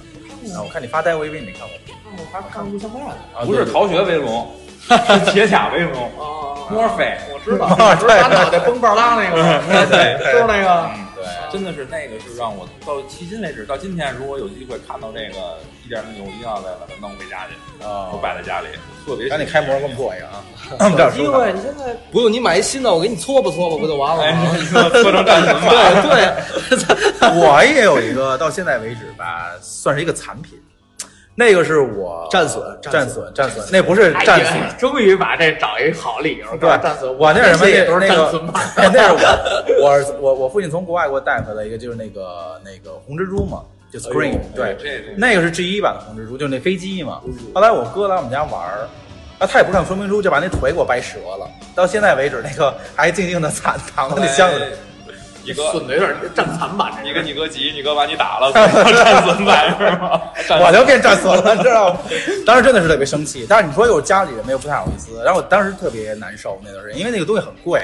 A: 啊，我看你发呆，我以为你没看过。
C: 看过，还看过
B: 不是逃学威龙，是铁甲威龙。
C: 啊，
B: 墨菲，
C: 我知道，不是拿脑袋崩半拉那个。吗？
B: 对
C: 就是那个。
B: 真的是那个是让我到迄今为止，到今天如果有机会看到这个一点零九，我一定要再把它弄回家去，
A: 啊
B: 我摆在家里，特别
A: 赶紧开模给我们做一个啊！
C: 有机会，你现在
G: 不用你买一新的，我给你搓吧搓吧，不就完了
B: 哎，
G: 吗？
B: 搓成战神吧，
G: 对对，
A: 我也有一个，到现在为止吧，算是一个残品。那个是我
G: 战损
A: 战损，战损，那不是战损，
C: 终于把这找一好理由。
A: 对
C: 战损，
A: 我那什么？
C: 这也都是
A: 那个 那是我，我我我父亲从国外给我带回来一个，就是那个那个红蜘蛛嘛，就 Scream，对，那个是 G 一版的红蜘蛛，就是那飞机嘛。后来我哥来我们家玩儿，啊，他也不看说明书，就把那腿给我掰折了。到现在为止，那个还静静的 藏藏在那箱子里。
B: 你哥，
C: 损的有点战残版，
B: 你跟你哥急，你哥把你打了，战损版 是吗？
A: 我就变战损了，知道吗？当时真的是特别生气，但是你说有家里人没有不太好意思，然后我当时特别难受那段时间，因为那个东西很贵，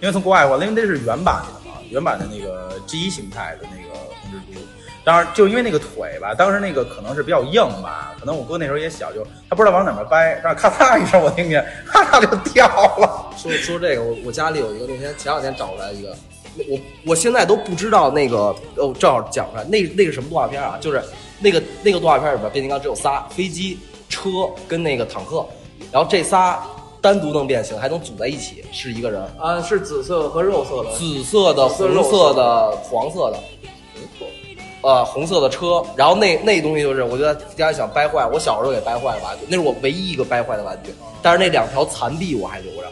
A: 因为从国外过来，因为那是原版的嘛，原版的那个 G 形态的那个红蜘蛛。当然，就因为那个腿吧，当时那个可能是比较硬吧，可能我哥那时候也小，就他不知道往哪边掰，然后咔嚓一声，我听见，咔嚓就掉了。
G: 说说这个，我我家里有一个，那天前两天找过来一个，我我现在都不知道那个哦，正好讲出来，那那是什么动画片啊？就是那个那个动画片里边，变形金刚只有仨：飞机、车跟那个坦克，然后这仨单独能变形，还能组在一起，是一个人。
C: 啊，是紫色和肉色的，
G: 紫色的、
C: 色
G: 红色的、黄色的，呃，红色的车。然后那那东西就是，我觉得家想掰坏，我小时候给掰坏了玩具，那是我唯一一个掰坏的玩具。但是那两条残臂我还留着，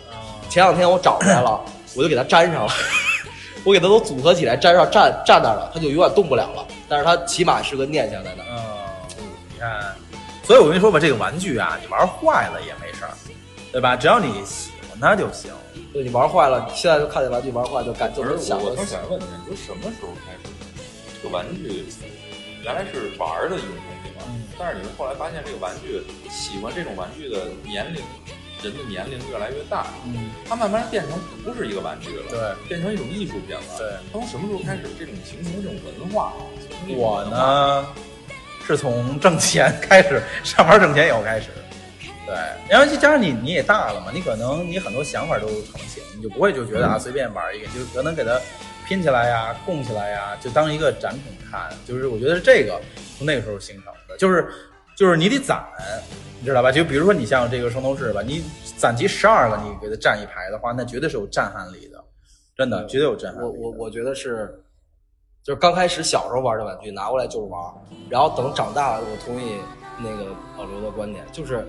G: 前两天我找回来了，我就给它粘上了。我给它都组合起来，粘上站站那儿了，它就永远动不了了。但是它起码是个念想在那儿。
A: 嗯，你看，所以我跟你说吧，这个玩具啊，你玩坏了也没事儿，对吧？只要你喜欢它就行。
G: 对你玩坏了，现在就看见玩具玩坏就感就
B: 是
G: 想着
B: 我想问你，你说什么时候开始，这个玩具原来是玩儿的一种东西嘛？
A: 嗯
B: 但是你们后来发现，这个玩具喜欢这种玩具的年龄，人的年龄越来越大，
A: 嗯，
B: 它慢慢变成不是一个玩具了，
A: 对，
B: 变成一种艺术品了。
A: 对，
B: 它从什么时候开始这种形成这种文化？
A: 我，呢是从挣钱开始，上班挣钱以后开始。对，然后再加上你你也大了嘛，你可能你很多想法都成型，你就不会就觉得啊随便玩一个，就可能给它拼起来呀、供起来呀，就当一个展品看。就是我觉得这个从那个时候形成的，就是就是你得攒，你知道吧？就比如说你像这个圣斗士吧，你攒齐十二个，你给它站一排的话，那绝对是有震撼力的，真的绝对有震撼力
G: 我。我我觉得是，就是刚开始小时候玩的玩具拿过来就是玩，然后等长大了，我同意那个老刘的观点，就是，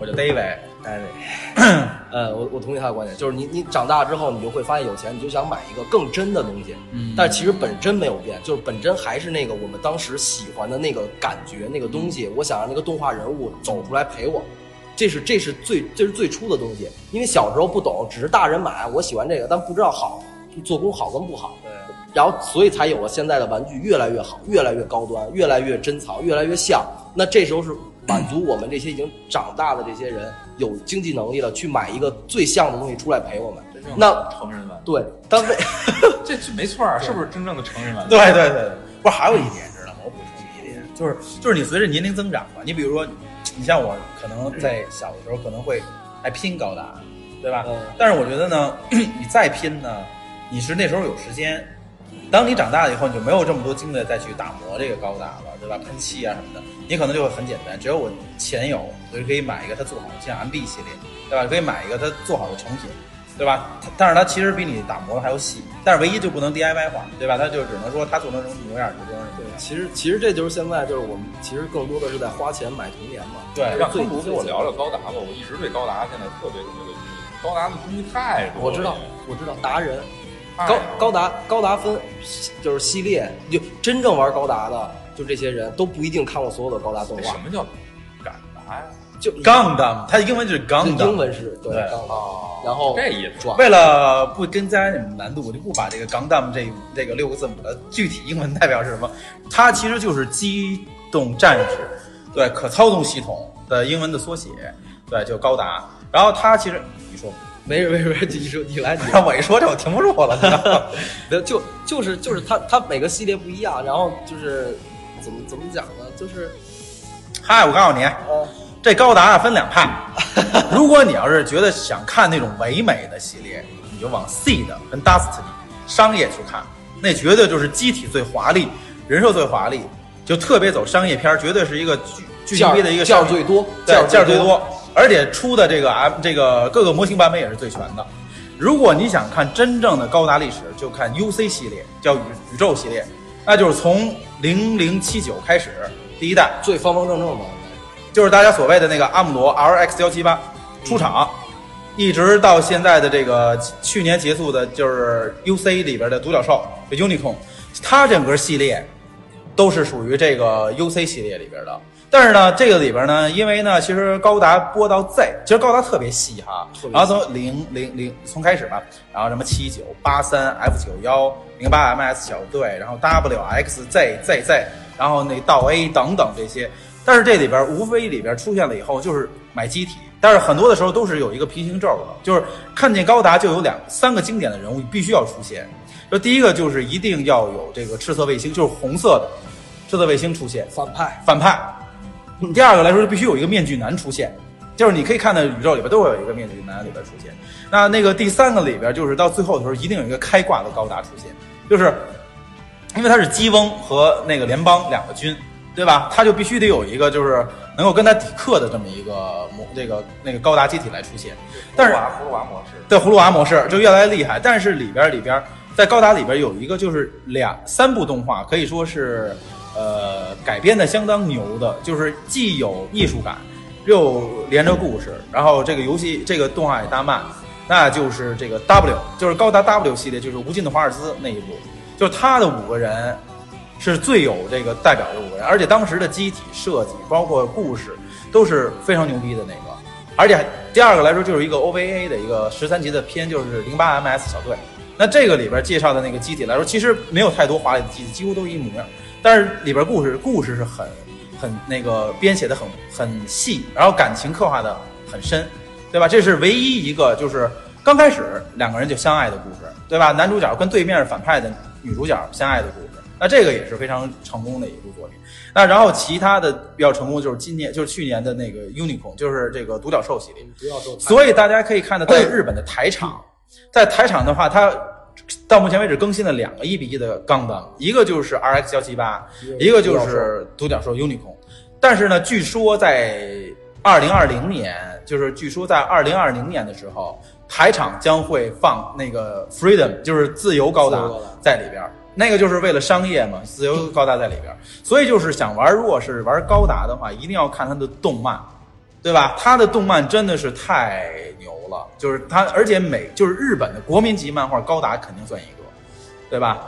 A: 我就逮呗，
G: 哎，呃，我我同意他的观点，就是你你长大之后，你就会发现有钱，你就想买一个更真的东西，
A: 嗯
G: 但其实本真没有变，就是本真还是那个我们当时喜欢的那个感觉，那个东西，我想让那个动画人物走出来陪我。这是这是最这是最初的东西，因为小时候不懂，只是大人买，我喜欢这个，但不知道好做工好跟不好。
A: 对。
G: 然后所以才有了现在的玩具越来越好，越来越高端，越来越珍藏，越来越像。那这时候是满足我们这些已经长大的这些人有经济能力了，去买一个最像的东西出来陪我们。那
B: 成人玩，
G: 对，但为
B: 这这没错儿，是不是真正的成人玩具？
A: 对对对，不是还有一点知道吗？我补充一点，就是就是你随着年龄增长吧，你比如说，你像我可能在小的时候可能会还拼高达，对吧？
G: 嗯
A: 但是我觉得呢，你再拼呢，你是那时候有时间。当你长大了以后，你就没有这么多精力再去打磨这个高达了，对吧？喷漆啊什么的，你可能就会很简单，只要我钱有，我就可以买一个它做好的，像 MB 系列，对吧？可以买一个它做好的成品，对吧？它但是它其实比你打磨的还要细，但是唯一就不能 DIY 化，对吧？它就只能说它做成什么模样就做成什么对。
G: 其实其实这就是现在就是我们其实更多的是在花钱买童年嘛。
A: 对
B: 让
G: 最
B: 康图给我聊聊高达吧，我一直对高达现在特别特别的迷。高达的东西太多了，
G: 我知道，我知道达人。
B: 太
G: 高高达高达分就是系列，就真正玩高达的，就这些人都不一定看过所有的高达动画。
B: 什，么叫敢达呀？
G: 就
A: Gundam，它的英文就是 Gundam，
G: 英文是对
A: 对。
G: 钢
B: 哦。
G: 然后
B: 这意思
A: 为了不增加你们难度，我就不把这个 Gundam 这这个六个字母的具体英文代表是什么，它其实就是机动战士，对，可操纵系统的英文的缩写，对，就高达。然后它其实你说，
G: 没事没事没事，你说你来你来
A: 让 我一说这我停不住了，你知道吗？
G: 没有就就是就是它它每个系列不一样，然后就是怎么怎么讲呢？就是
A: 嗨，我告诉你，
G: 呃
A: 这高达啊分两派。如果你要是觉得想看那种唯美的系列，你就往 Seed 跟 dustiny 商业去看，那绝对就是机体最华丽，人设最华丽，就特别走商业片儿，绝对是一个巨巨牛逼的一个
G: 件儿
A: 商业
G: 最多，
A: 对，件
G: 件
A: 儿最多，而且出的这个 M 这个各个模型版本也是最全的。如果你想看真正的高达历史，就看 UC 系列，叫宇宇宙系列，那就是从零零七九开始第一代，
G: 最方方正正的。
A: 就是大家所谓的那个阿姆罗 RX 幺七八出场，一直到现在的这个去年结束的，就是 UC 里边的独角兽这 Unicorn，它整个系列都是属于这个 UC 系列里边的。但是呢，这个里边呢，因为呢，其实高达播到 Z，其实高达特别细哈，
G: 细。
A: 然后从零零零从开始吧，然后什么七九八三 F 九幺零八 MS 小队，然后 WXZ ZZ，然后那到 A 等等这些，但是这里边无非里边出现了以后就是买机体，但是很多的时候都是有一个平行轴的，就是看见高达就有两三个经典的人物必须要出现，就第一个就是一定要有这个赤色卫星，就是红色的赤色卫星出现，
G: 反派。
A: 反派。第二个来说，就必须有一个面具男出现，就是你可以看到宇宙里边都会有一个面具男里边出现。那那个第三个里边，就是到最后的时候，一定有一个开挂的高达出现，就是因为他是基翁和那个联邦两个军，对吧？他就必须得有一个就是能够跟他抵克的这么一个模这个那个高达机体来出现。但是
B: 葫芦娃葫芦娃模式，
A: 对葫芦娃模式就越来越厉害，但是里边里边在高达里边有一个就是两三部动画，可以说是呃改编的相当牛的，就是既有艺术感，又连着故事，然后这个游戏这个动画也大卖，那就是这个 W，就是高达 W 系列，就是无尽的华尔兹那一部，就是他的五个人是最有这个代表的五个人，而且当时的机体设计包括故事都是非常牛逼的那个。而且第二个来说，就是一个 OVA 的一个十三集的片，就是零八 MS 小队。那这个里边介绍的那个机体来说，其实没有太多华丽的机体，几乎都一模一样。但是里边故事故事是很很那个编写的很很细，然后感情刻画的很深，对吧？这是唯一一个就是刚开始两个人就相爱的故事，对吧？男主角跟对面反派的女主角相爱的故事，那这个也是非常成功的一部作品。那然后其他的比较成功就是今年就是去年的那个 Unicorn，就是这个独角兽系列。
C: 不要说
A: 所以大家可以看到，在日本的台场，在台场的话，它到目前为止更新了两个一比一的钢弹，一个就是 RX 幺七八，一个就是独角兽 Unicorn。但是呢，据说在二零二零年，就是据说在二零二零年的时候，台场将会放那个 Freedom，就是自由高达在里边儿。那个就是为了商业嘛，自由高达在里边儿，所以就是想玩，如果是玩高达的话，一定要看它的动漫，对吧？他的动漫真的是太牛了，就是他，而且美就是日本的国民级漫画，高达肯定算一个，对吧？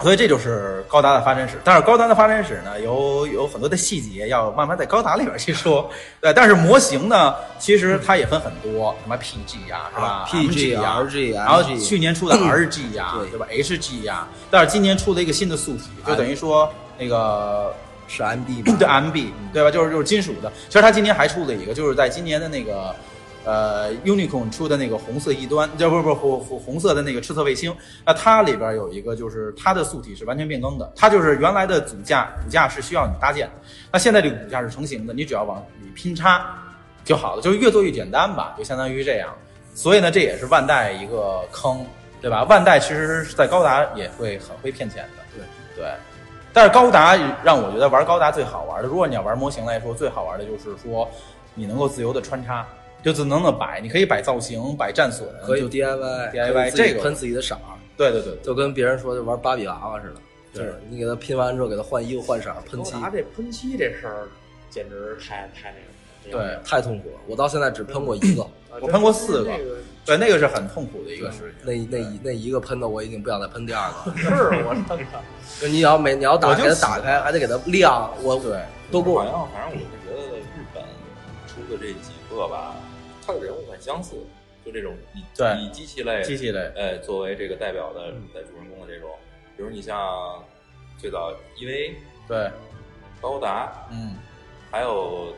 A: 所以这就是高达的发展史。但是高达的发展史呢，有有很多的细节要慢慢在高达里边去说。对，但是模型呢，其实它也分很多，什么 PG 呀、是吧
G: 啊？PG
A: 呀、
G: RG
A: 然后去年出的 RG 呀、
G: 对
A: 对吧？HG 呀，但是今年出了一个新的素体，就等于说那个
G: 是 MB 吧？
A: 对 MB，对吧？就是就是金属的。其实它今年还出了一个，就是在今年的那个呃 Unicorn 出的那个红色异端，就不是不是红红红色的那个赤色卫星。那它里边有一个，就是它的素体是完全变更的，它就是原来的骨架骨架是需要你搭建的，那现在这个骨架是成型的，你只要往里拼插就好了，就是越做越简单吧，就相当于这样。所以呢，这也是万代一个坑，对吧？万代其实是在高达也会很会骗钱的，对对。但是高达让我觉得玩高达最好玩的，如果你要玩模型来说，最好玩的就是说你能够自由的穿插，就只能的摆，你可以摆造型、摆战损，
G: 可以
A: 就
G: DIY
A: DIY
G: 可以自己
A: 这个
G: 喷自己的色儿，
A: 对对对，
G: 就跟别人说就玩芭比娃娃似的，就是你给他拼完之后给他换衣服换色喷漆，
C: 高达这喷漆这事儿，简直太太那个了。
A: 对
G: 太痛苦了。我到现在只喷过一个，
C: 啊
A: 我喷过四个对，那个是很痛苦的一个事情。
G: 那那一那一个喷的我已经不想再喷第二个了。
C: 是我操！
G: 就你要每你要打给它打开，还得给它亮，我
A: 对，
G: 都够
B: 好像反正我是觉得日本出的这几个吧，他的人物很相似，就这种以
A: 对
B: 以机器类
A: 机器类，
B: 呃作为这个代表的在主人公的这种，比如你像最早 EVA
A: 对，
B: 高达，
A: 嗯，
B: 还有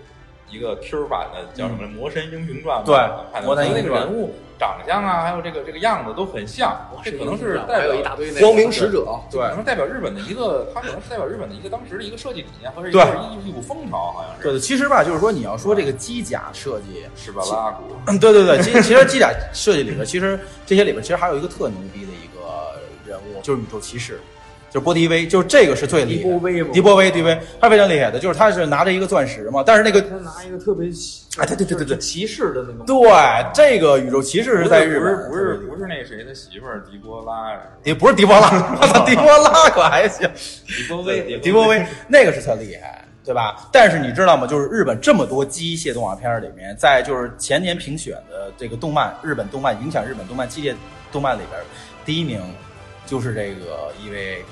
B: 一个 Q 版的叫什么《魔神英雄传》吧，
A: 对魔神
B: 那
A: 英雄传
B: 个人物长相啊，还有这个这个样子都很像，这可能是代表
C: 一大堆那个
G: 光明使者，
A: 对
B: 可能代表日本的一个，它可能是代表日本的一个当时的一个设计理念，或者一一一股风潮，好像是。
A: 对对，其实吧，就是说你要说这个机甲设计，
B: 是吧？拉古，
A: 嗯，对对对，其其实机甲设计里边，其实这些里边其实还有一个特牛逼的一个人物，就是宇宙骑士，就是波迪威，就是这个是最厉害的。
C: 迪波威
A: 迪波威，迪威，他非常厉害的，就是他是拿着一个钻石嘛，但是那个
C: 他拿一个特别
A: 啊对对对对对
C: 骑士的那种，
A: 对这个宇宙骑士是在日本，
B: 不是不是不是那谁的媳妇儿狄波拉，
A: 也不是迪波拉，我操，迪波拉可还行，
B: 迪波威，
A: 迪波威那个是特厉害，对吧？但是你知道吗？就是日本这么多机械动画片里面，在就是前年评选的这个动漫，日本动漫影响日本动漫机械动漫里边，第一名就是这个 EVA，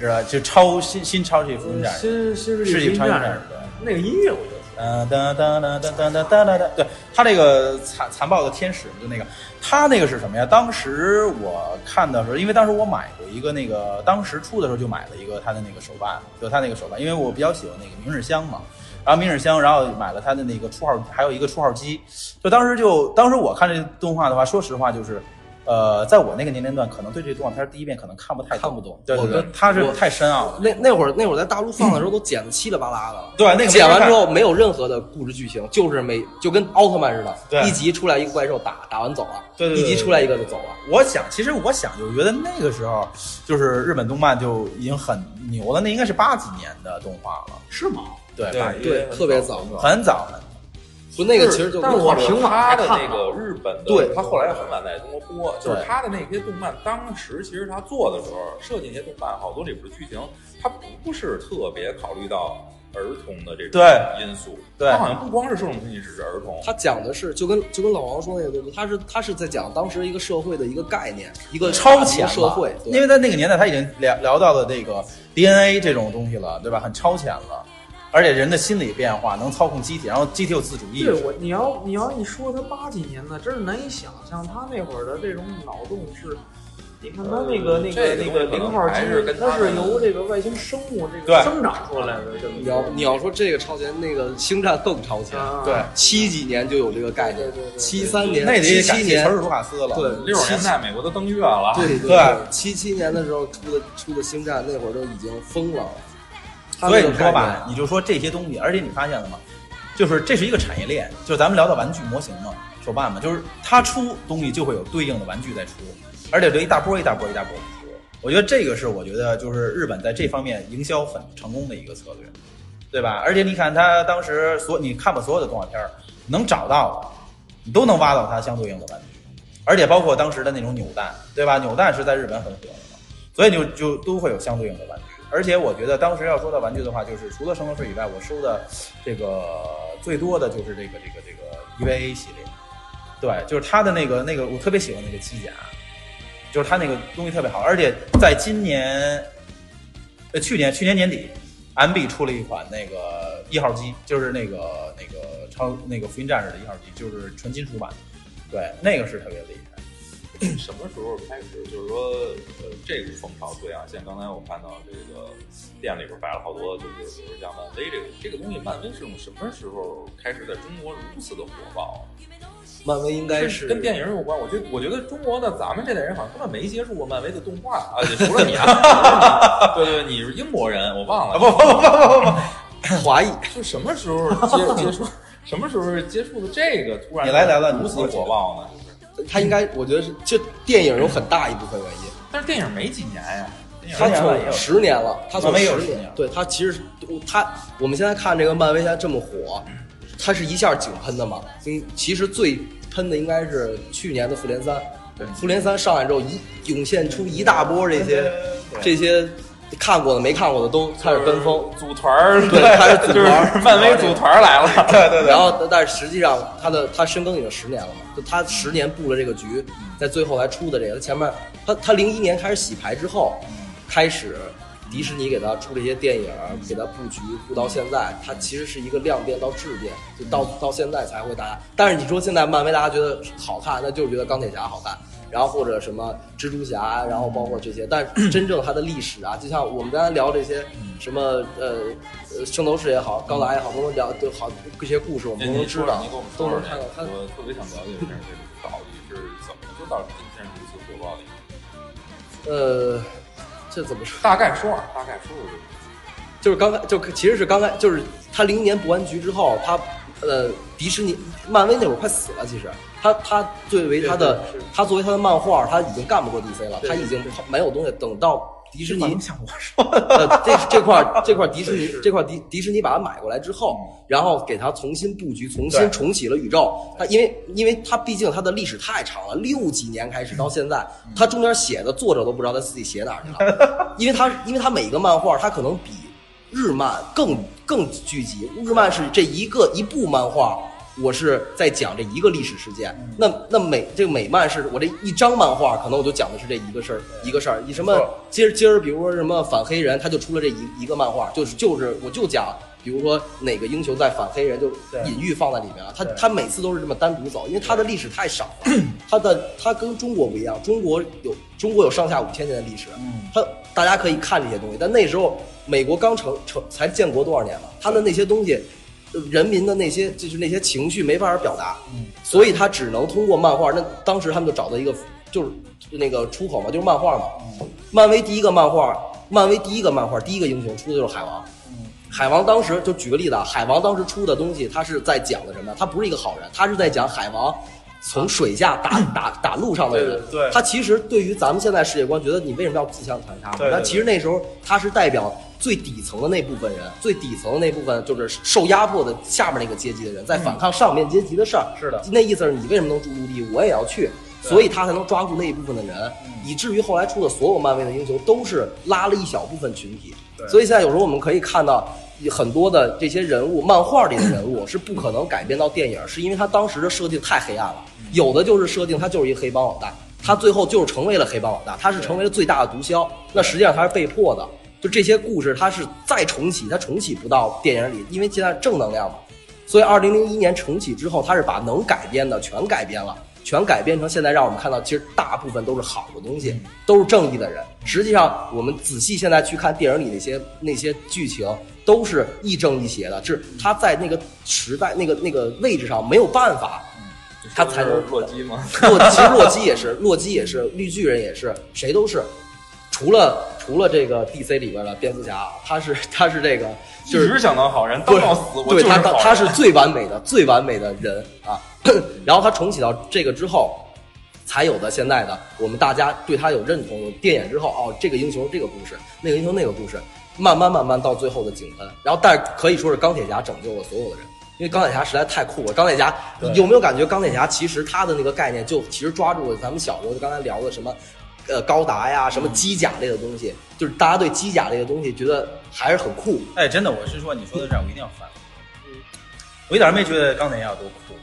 A: 知道就超新新超级福音战士，
C: 新新
A: 世纪
C: 纪
A: 超级战士，对。
C: 那个音乐我觉得
A: 哒哒哒哒哒哒哒哒哒哒，对他这个残残暴的天使就那个，他那个是什么呀？当时我看的时候，因为当时我买过一个那个，当时出的时候就买了一个他的那个手办，就他那个手办，因为我比较喜欢那个明日香嘛。然后明日香，然后买了他的那个初号，还有一个初号机。就当时就当时我看这动画的话，说实话就是呃，在我那个年龄段，可能对这动画片第一遍可能看不太
G: 看不懂
A: 对对对
G: 我跟，
A: 它是
G: 我
A: 太深奥了。
G: 那那会儿那会儿在大陆放的时候都剪的稀里八拉的。
A: 对，那个
G: 剪完之
A: 后，
G: 没有任何的故事剧情，就是每就跟奥特曼似的，
A: 对
G: 一集出来一个怪兽打打完走了，
A: 对对对
G: 一集出来一个就走了。
A: 我想，其实我想就觉得那个时候，就是日本动漫就已经很牛了，那应该是八几年的动画了，
C: 是吗？
A: 对，
B: 对
A: 八
G: 对特别早
A: 很早很早。
G: 不，那个其实就
C: 但是我平晚
B: 他的那个日本的，
G: 对
B: 他后来很晚在中国播，就是
A: 对
B: 他的那些动漫，当时其实他做的时候设计那些动漫，好多里边的剧情，他不是特别考虑到儿童的这种
A: 对
B: 因素，
A: 对
B: 他好像不光是受众群体，只是儿童，
G: 他讲的是就跟就跟老王说那个对不对？他是他是在讲当时一个社会的一个概念，一个
A: 超前
G: 社会，
A: 因为在那个年代他已经聊聊到了这个 DNA 这种东西了，对吧？很超前了，而且人的心理变化能操控机体，然后机体有自主意识。
C: 对我，你要你要一说他八几年的，真是难以想象他那会儿的这种脑洞是。你看他那个那个那个零号基
B: 还是跟
C: 因，它是由这个外星生物这个生长出来的。
G: 你要你要说这个超前，那个星战更超前，
C: 啊
A: 对
G: 七几年就有这个概念
C: 对对对，对
G: 七三年、七七年
A: 感谢乔治卢卡斯了。
G: 对
B: 六十年代美国都登月了，
G: 对
A: 对
G: 七七年的时候出的出的星战，那会儿都已经疯了。他
A: 所以说吧，你就说这些东西，而且你发现了吗？就是这是一个产业链，就是咱们聊到玩具模型嘛，手办嘛，就是它出东西就会有对应的玩具在出，而且这一大波一大波一大波的出。我觉得这个是我觉得就是日本在这方面营销很成功的一个策略，对吧？而且你看他当时所你看吧，所有的动画片儿能找到的，你都能挖到它相对应的玩具，而且包括当时的那种扭蛋，对吧？扭蛋是在日本很火的嘛，所以就就都会有相对应的玩具。而且我觉得当时要说到玩具的话，就是除了圣斗士以外，我收的这个最多的就是这个这个这个 EVA 系列，对，就是它的那个那个我特别喜欢那个机甲，就是它那个东西特别好，而且在今年，呃去年去年年底，MB 出了一款那个一号机，就是那个那个超那个福音战士的一号机，就是纯金属版，对，那个是特别厉害。
B: 什么时候开始就是说，呃，这个风潮对啊？像刚才我看到这个店里边摆了好多，就是比如像漫威这个这个东西，漫威是从什么时候开始在中国如此的火爆啊？
G: 漫威应该是
B: 跟电影有关。我觉得，我觉得中国的咱们这代人好像根本没接触过漫威的动画啊，除了你啊，对对，你是英国人，我忘了。
A: 不不不不不
G: 华裔，
B: 就什么时候接接触，什么时候接触的这个，突然
A: 你来来了
B: 如此火爆呢？
G: 他应该我觉得是就电影有很大一部分原因。
B: 但是电影没几年呀，
G: 他
A: 十年了也有。
G: 从十年了，他从十
A: 十年。
G: 对他其实他我们现在看这个漫威现在这么火，他是一下井喷的嘛？嗯，其实最喷的应该是去年的复联三，复联三上来之后一涌现出一大波这些这些看过的没看过的都开始跟风，
B: 组团儿，
G: 对开始组团儿
B: 漫威组团儿来了。
A: 对对对，
G: 然后但是实际上他的他深耕已经十年了嘛，就他十年布了这个局，在最后才出的这个，他前面他他零一年开始洗牌之后，开始迪士尼给他出这些电影，给他布局布到现在，它其实是一个量变到质变，就到到现在才会大家。但是你说现在漫威大家觉得好看，那就是觉得钢铁侠好看。然后或者什么蜘蛛侠，然后包括这些，但真正它的历史啊，就像我们刚才聊这些什么呃呃圣斗士也好，高达也好，都能聊都好这些故事，我们都能知道都能看到它。
B: 我特别想了解一下这个到底是怎么就到今天如此火爆的。
G: 呃，这怎么说？
B: 大概说，大概说说
G: 就是刚才就其实是刚才就是他零一年布完局之后，他呃迪士尼漫威那会儿快死了，其实他他作为他的他作为他的漫画，他已经干不过 DC 了，他已经没有东西。等到迪士尼
A: 像我说
G: 呃这这块儿 这块儿迪士尼这块儿迪迪士尼把它买过来之后，然后给它重新布局，重新重启了宇宙。他因为因为他毕竟他的历史太长了，六几年开始到现在，他中间写的作者都不知道他自己写哪儿去了，因为他因为他每一个漫画他可能比日漫更更聚集，日漫是这一个一部漫画。我是在讲这一个历史事件，那那美这个美漫是我这一张漫画，可能我就讲的是这一个事儿，一个事儿。以什么今儿今儿，比如说什么反黑人，他就出了这一一个漫画，就是就是我就讲，比如说哪个英雄在反黑人，就隐喻放在里面了。他他每次都是这么单独走，因为他的历史太少了，他的他跟中国不一样，中国有中国有上下五千年的历史，
A: 嗯。
G: 他大家可以看这些东西，但那时候美国刚成成才建国多少年了，他的那些东西，呃人民的那些就是那些情绪没法表达，
A: 嗯，
G: 所以他只能通过漫画。那当时他们就找到一个就是那个出口嘛，就是漫画嘛。漫威第一个漫画，漫威第一个漫画，第一个英雄出的就是海王。海王当时就举个例子啊，海王当时出的东西，他是在讲的什么？他不是一个好人，他是在讲海王从水下打 打打路上的人。
A: 对对
G: 他其实对于咱们现在世界观，觉得你为什么要自相残杀嘛？
A: 对对
G: 但其实那时候他是代表最底层的那部分人，最底层的那部分就是受压迫的下面那个阶级的人，在反抗上面阶级的事儿。
A: 是的
G: 那意思是你为什么能住陆地，我也要去。所以他才能抓住那一部分的人，以至于后来出的所有漫威的英雄都是拉了一小部分群体。所以现在有时候我们可以看到很多的这些人物，漫画里的人物是不可能改编到电影，是因为他当时的设定太黑暗了。有的就是设定他就是一个黑帮老大，他最后就是成为了黑帮老大，他是成为了最大的毒枭。那实际上他是被迫的。就这些故事，他是再重启，他重启不到电影里，因为现在正能量嘛。所以二零零一年重启之后，他是把能改编的全改编了，全改编成现在让我们看到，其实大部分都是好的东西，都是正义的人。实际上，我们仔细现在去看电影里那些那些剧情，都是亦正亦邪的，是他在那个时代那个那个位置上没有办法，他才能
B: 洛基吗？
G: 洛其实洛基也是，洛基也是，绿巨人也是，谁都是，除了除了这个 DC 里边的蝙蝠侠，他是他是这个就是
B: 一直想当好人，当到死，我
G: 对他他是最完美的最完美的人啊。然后他重启到这个之后，才有的现在的我们大家对他有认同，有电影之后哦，这个英雄这个故事，那个英雄那个故事，慢慢慢慢到最后的井喷。然后但是可以说是钢铁侠拯救了所有的人。因为钢铁侠实在太酷了，钢铁侠有没有感觉？钢铁侠其实他的那个概念就其实抓住了咱们小时候就刚才聊的什么，呃，高达呀，什么机甲类的东西，就是大家对机甲类的东西觉得还是很酷。
A: 哎，真的，我是说你说到这儿，我一定要反驳。我一点儿没觉得钢铁侠有多酷，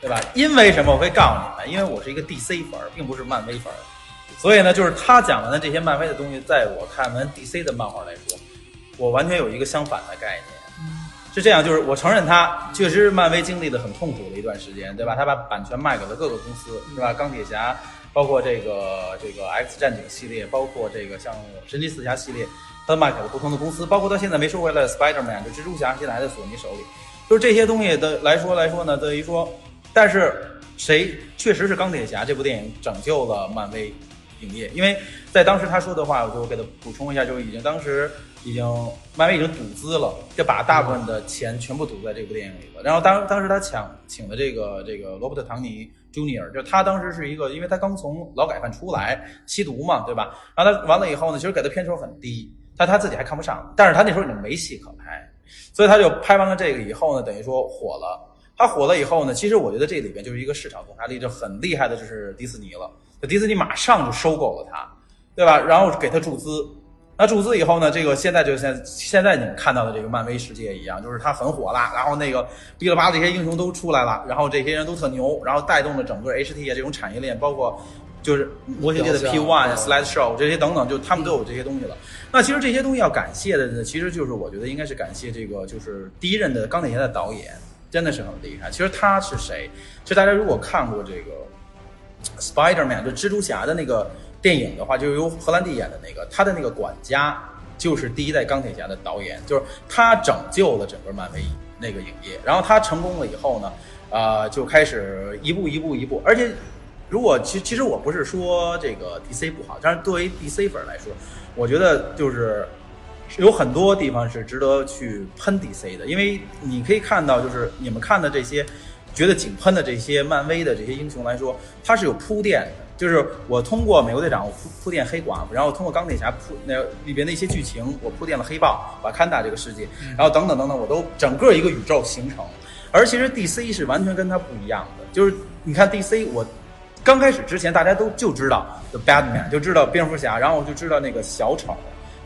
A: 对吧？因为什么？我会告诉你们，因为我是一个 DC 粉儿，并不是漫威粉儿，所以呢，就是他讲完的这些漫威的东西，在我看完 DC 的漫画来说，我完全有一个相反的概念。是这样，就是我承认他确实漫威经历了很痛苦的一段时间，对吧？他把版权卖给了各个公司，是吧？钢铁侠，包括这个这个 X 战警系列，包括这个像神奇四侠系列，他卖给了不同的公司，包括到现在没收回来的 Spider-Man，就蜘蛛侠现在还在索尼手里。就是这些东西的来说来说呢，等于说，但是谁确实是钢铁侠这部电影拯救了漫威影业，因为在当时他说的话，我就给他补充一下，就已经当时已经漫威已经赌资了，就把大部分的钱全部赌在这部电影里了。然后当当时他抢请的这个这个罗伯特唐尼 Junior，就他当时是一个，因为他刚从劳改犯出来吸毒嘛，对吧？然后他完了以后呢，其实给他片酬很低，但他自己还看不上，但是他那时候已经没戏可拍，所以他就拍完了这个以后呢，等于说火了。他火了以后呢，其实我觉得这里边就是一个市场洞察力就很厉害的，就是迪士尼了。就迪士尼马上就收购了他，对吧？然后给他注资。那注资以后呢，这个现在就现现在你们看到的这个漫威世界一样，就是它很火啦。然后那个哔哩吧啦这些英雄都出来了，然后这些人都特牛，然后带动了整个 HT 啊这种产业链，包括就是模型界的 P One、Slide Show 这些等等，就他们都有这些东西了。那其实这些东西要感谢的呢，其实就是我觉得应该是感谢这个就是第一任的钢铁侠的导演，真的是很厉害。其实他是谁？其实大家如果看过这个 Spider-Man 就蜘蛛侠的那个电影的话，就是由荷兰弟演的那个，他的那个管家就是第一代钢铁侠的导演，就是他拯救了整个漫威那个影业。然后他成功了以后呢，呃，就开始一步一步一步，而且。如果其其实我不是说这个 DC 不好，但是作为 DC 粉来说，我觉得就是有很多地方是值得去喷 DC 的，因为你可以看到，就是你们看的这些觉得井喷的这些漫威的这些英雄来说，它是有铺垫的。就是我通过美国队长，我铺铺垫黑寡妇，然后通过钢铁侠铺那里边的一些剧情，我铺垫了黑豹、瓦坎达这个世界，然后等等等等，我都整个一个宇宙形成。而其实 DC 是完全跟它不一样的，就是你看 DC 我。刚开始之前，大家都就知道 The Batman，就知道蝙蝠侠，然后就知道那个小丑，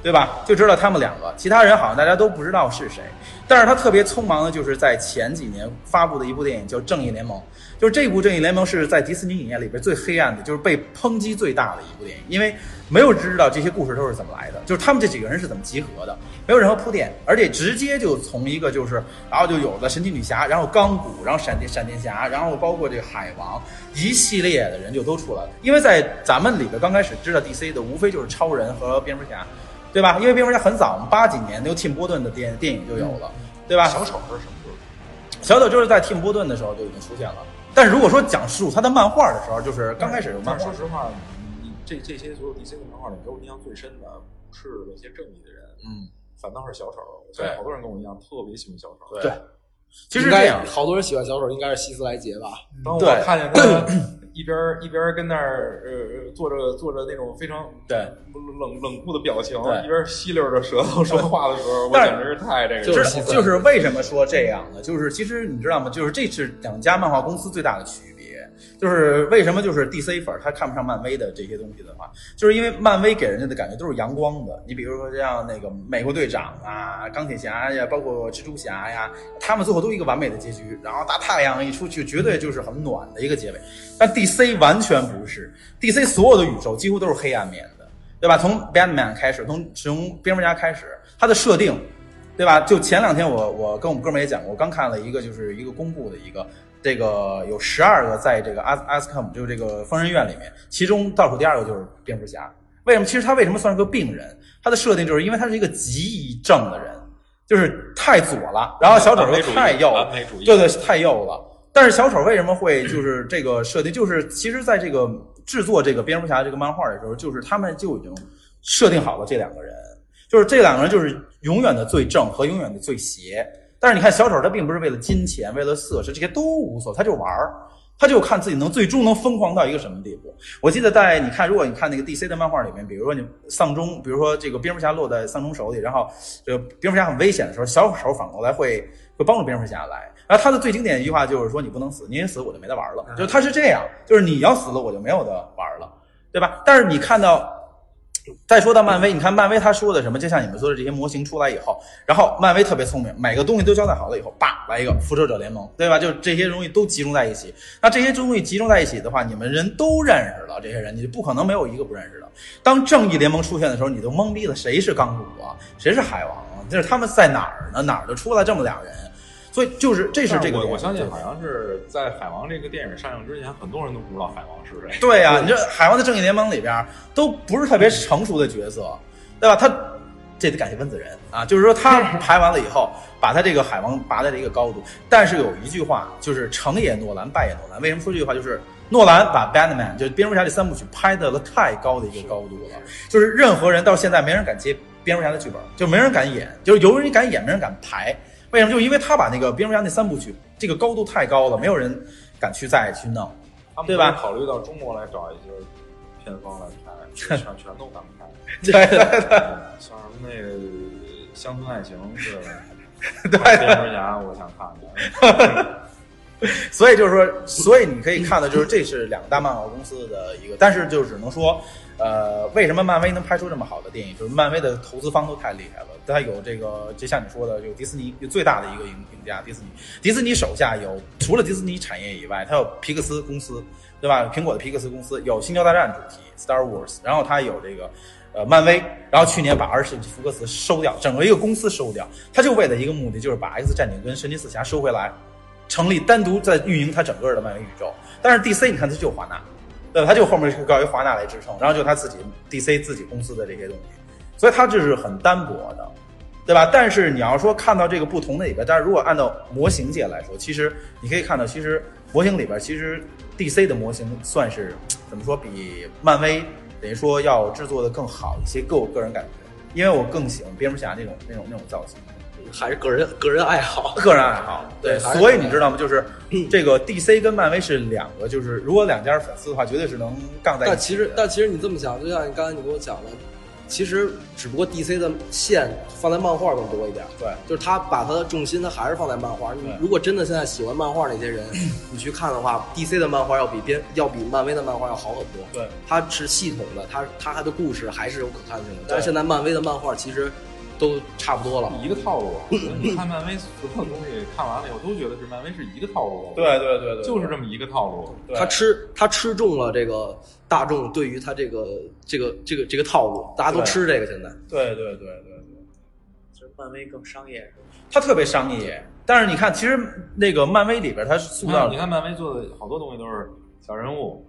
A: 对吧？就知道他们两个，其他人好像大家都不知道是谁。但是他特别匆忙的，就是在前几年发布的一部电影叫《正义联盟》，就是这部《正义联盟》是在迪士尼影业里边最黑暗的，就是被抨击最大的一部电影，因为没有知道这些故事都是怎么来的，就是他们这几个人是怎么集合的，没有任何铺垫，而且直接就从一个就是，然后就有了神奇女侠，然后钢骨，然后闪电闪电侠，然后包括这个海王，一系列的人就都出来了。因为在咱们里边刚开始知道 DC 的，无非就是超人和蝙蝠侠。对吧？因为蝙蝠侠很早，八几年那个蒂姆·波顿的电电影就有了，对吧？
B: 小丑是什么时候？
A: 小丑就是在 Tim Burton 的时候就已经出现了，但是如果说讲述他的漫画的时候，就是刚开始有漫画
B: 说，实话，你这这些所有 DC 的漫画里，给我印象最深的不是那些正义的人，
A: 嗯，
B: 反倒是小丑。我相信好多人跟我一样特别喜欢小丑。
A: 对，其实
G: 该
A: 这样，
G: 好多人喜欢小丑，应该是希斯莱杰吧？
B: 当我看见他 一边一边跟那儿呃做着做着那种非常
A: 对
B: 冷冷酷的表情，
A: 对
B: 一边吸溜着舌头说话的时候，我简直是太这个了。
A: 就是就是为什么说这样呢？就是其实你知道吗？就是这是两家漫画公司最大的区别。就是为什么就是 DC 粉他看不上漫威的这些东西的话，就是因为漫威给人家的感觉都是阳光的。你比如说像那个美国队长啊、钢铁侠呀，包括蜘蛛侠呀，他们最后都一个完美的结局，然后大太阳一出去，绝对就是很暖的一个结尾。但 DC 完全不是，DC 所有的宇宙几乎都是黑暗面的，对吧？从 Batman 开始，从从蝙蝠侠开始，它的设定对吧？就前两天我我跟我们哥们也讲过，我刚看了一个就是一个公布的一个，这个有十二个在这个阿阿斯科姆就是这个疯人院里面，其中倒数第二个就是蝙蝠侠。为什么？其实他为什么算是个病人？他的设定就是因为他是一个极易症的人，就是太左了，然后小丑又太右，
B: 完美主义，
A: 对对，太右了。但是小丑为什么会就是这个设定？就是其实在这个制作这个蝙蝠侠这个漫画的时候，就是他们就已经设定好了这两个人，就是这两个人就是永远的最正和永远的最邪。但是你看小丑他并不是为了金钱、为了色是，这些都无所谓，他就玩儿。他就看自己能最终能疯狂到一个什么地步。我记得在你看，如果你看那个 DC 的漫画里面，比如说你丧钟，比如说这个蝙蝠侠落在丧钟手里，然后这个蝙蝠侠很危险的时候，小丑反过来会会帮助蝙蝠侠来。然后他的最经典的一句话就是说：“你不能死，你一死我就没得玩了。”就他是这样，就是你要死了我就没有得玩了，对吧？但是你看到。再说到漫威，你看漫威他说的什么？就像你们说的这些模型出来以后，然后漫威特别聪明，每个东西都交代好了以后，叭来一个复仇者联盟，对吧？就这些东西都集中在一起。那这些东西集中在一起的话，你们人都认识了，这些人你就不可能没有一个不认识的。当正义联盟出现的时候，你都懵逼了，谁是钢骨啊？谁是海王啊？就是他们在哪儿呢？哪儿就出来这么俩人？所以就是这是这个
B: 我我相信好像是在海王这个电影上映之前，很多人都不知道海王是谁。
A: 对呀、你这海王的正义联盟里边都不是特别成熟的角色，对吧？他这得感谢温子仁啊，就是说他 排完了以后，把他这个海王拔在了一个高度。但是有一句话就是成也诺兰，败也诺兰。为什么说这句话？就是诺兰把 Batman 就是蝙蝠侠这三部曲拍到了太高的一个高度了，就是任何人到现在没人敢接蝙蝠侠的剧本，就没人敢演，就是有人敢演，没人敢排。为什么？就因为他把那个蝙蝠侠那三部曲这个高度太高了，没有人敢去再去弄。
B: 他们
A: 对吧
B: 考虑到中国来找一些片方来拍，全全都敢拍。
A: 对对对。
B: 像什么那个《乡村爱情》是吧？
A: 对
B: 蝙蝠侠，我想看看。
A: 所以就是说，所以你可以看到，就是这是两个大漫画公司的一个，但是就只能说，呃，为什么漫威能拍出这么好的电影？就是漫威的投资方都太厉害了，它有这个，就像你说的，有迪士尼，最大的一个赢赢家迪士尼。迪士尼手下有除了迪士尼产业以外，它有皮克斯公司，对吧？苹果的皮克斯公司有《星球大战》主题 Star Wars，然后它有这个。呃，漫威，然后去年把二十福克斯收掉，整个一个公司收掉，他就为了一个目的，就是把 X 战警跟神奇四侠收回来，成立单独在运营它整个的漫威宇宙。但是 DC 你看它就华纳，对吧？它就后面是靠一华纳来支撑，然后就它自己 DC 自己公司的这些东西，所以它这是很单薄的，对吧？但是你要说看到这个不同的里边，但是如果按照模型界来说，其实你可以看到，其实模型里边其实 DC 的模型算是怎么说比漫威。等于说要制作的更好一些，个我个人感觉，因为我更喜欢蝙蝠侠那种那种那种造型，
G: 还是个人个人爱好。
A: 个人爱好。对，所以你知道吗？就是这个 DC 跟漫威是两个，就是如果两家粉丝的话，绝对是能杠在一起。
G: 但其实，但其实你这么想，就像你刚才你跟我讲的，其实只不过 DC 的线放在漫画更多一点。
A: 对，
G: 就是他把他的重心，他还是放在漫画。你如果真的现在喜欢漫画那些人，你去看的话，DC 的漫画要比编要比漫威的漫画要好很多。
A: 对，
G: 它是系统的，它它的故事还是有可看性的。但是现在漫威的漫画其实都差不多了。
B: 一个套路。你看漫威所有东西看完了以后，都觉得是漫威是一个套路。
A: 对对对对，
B: 就是这么一个套路。
G: 他吃他吃中了这个大众对于他这个这个这个这个套路，大家都吃这个现在。
A: 对对对对对，
C: 其实漫威更商业是吧？
A: 它特别商业。但是你看，其实那个漫威里边，它塑造
B: 你看，你看漫威做的好多东西都是小人物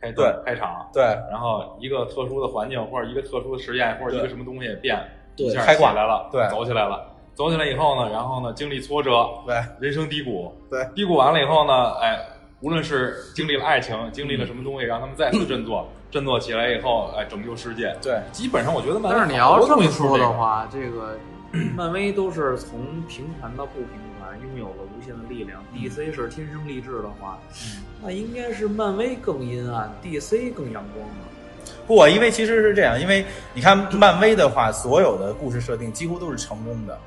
B: 开
A: 对
B: 开场，
A: 对
B: 然后一个特殊的环境或者一个特殊的实验或者一个什么东西变，
G: 对
B: 一下
A: 开挂
B: 起来了，
A: 对
B: 走起来了。走起来以后呢，然后呢，经历挫折，
A: 对
B: 人生低谷，
A: 对
B: 低谷完了以后呢，哎，无论是经历了爱情，经历了什么东西，让他们再次振作，振作起来以后，哎，拯救世界。
A: 对，
B: 基本上我觉得漫威
C: 但是你要这么说的话，这个 漫威都是从平凡到不平凡，拥有了无限的力量。DC 是天生丽质的话，那应该是漫威更阴暗，DC 更阳光啊。
A: 不，因为其实是这样，因为你看漫威的话，所有的故事设定几乎都是成功的，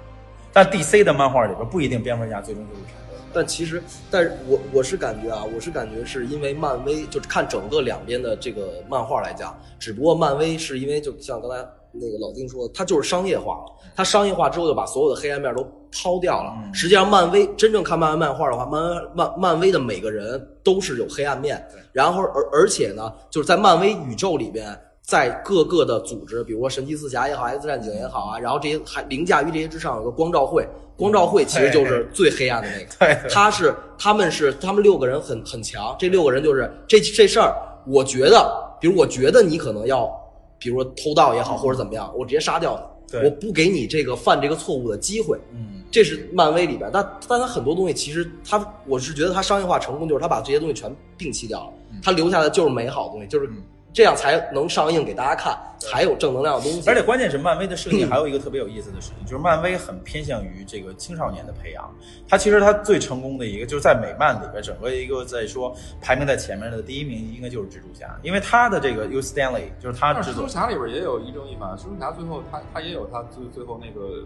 A: 但 DC 的漫画里边不一定蝙蝠侠最终就是成功。
G: 但其实，但是我我是感觉啊，我是感觉是因为漫威，就是看整个两边的这个漫画来讲，只不过漫威是因为就像刚才那个老丁说的，它就是商业化了，它商业化之后就把所有的黑暗面都抛掉了。
A: 嗯
G: 实际上，漫威真正看漫威漫画的话，漫威漫漫威的每个人都是有黑暗面，然后而而且呢，就是在漫威宇宙里边。在各个的组织，比如说神奇四侠也好，X 战警也好啊，然后这些还凌驾于这些之上有个光照会，光照会其实就是最黑暗的那个。
A: 对，
G: 他是他们是他们六个人很很强，这六个人就是这这事儿，我觉得，比如我觉得你可能要，比如说偷盗也好或者怎么样，我直接杀掉
A: 他，
G: 我不给你这个犯这个错误的机会。
A: 嗯，
G: 这是漫威里边，但但他很多东西其实他，我是觉得他商业化成功就是他把这些东西全摒弃掉了，他留下的就是美好的东西，就是
A: 嗯
G: 这样才能上映给大家看，才有正能量的东西。
A: 而且关键是漫威的设计还有一个特别有意思的事情，就是漫威很偏向于这个青少年的培养。它其实它最成功的一个就是在美漫里边，整个一个在说排名在前面的第一名应该就是蜘蛛侠，因为他的这个 U Stanley 就是他
B: 蜘蛛侠里边也有一正一反，蜘蛛侠最后他他也有他最最后那个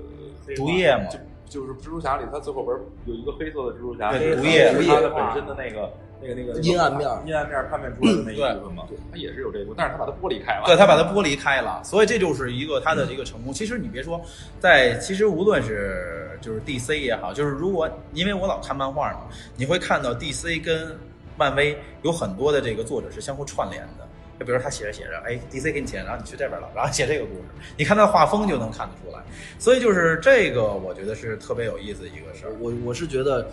A: 毒液嘛
B: 就就是蜘蛛侠里他最后边有一个黑色的蜘蛛侠，
A: 毒液
B: 是他的本身的那个那个那个
G: 阴暗面
B: 阴暗面判别出来的那一部分嘛，他也是有这个，但是他把它剥离开了，
A: 对他把它剥离开了，所以这就是一个他的一个成功。其实你别说，在其实无论是就是 DC 也好，就是如果因为我老看漫画嘛，你会看到 DC 跟漫威有很多的这个作者是相互串联的。就比如他写着写着，哎，DC 给你钱，然后你去这边了，然后 写这个故事，你看他的画风就能看得出来。所以就是这个，我觉得是特别有意思的一个事儿。
G: 我我是觉得，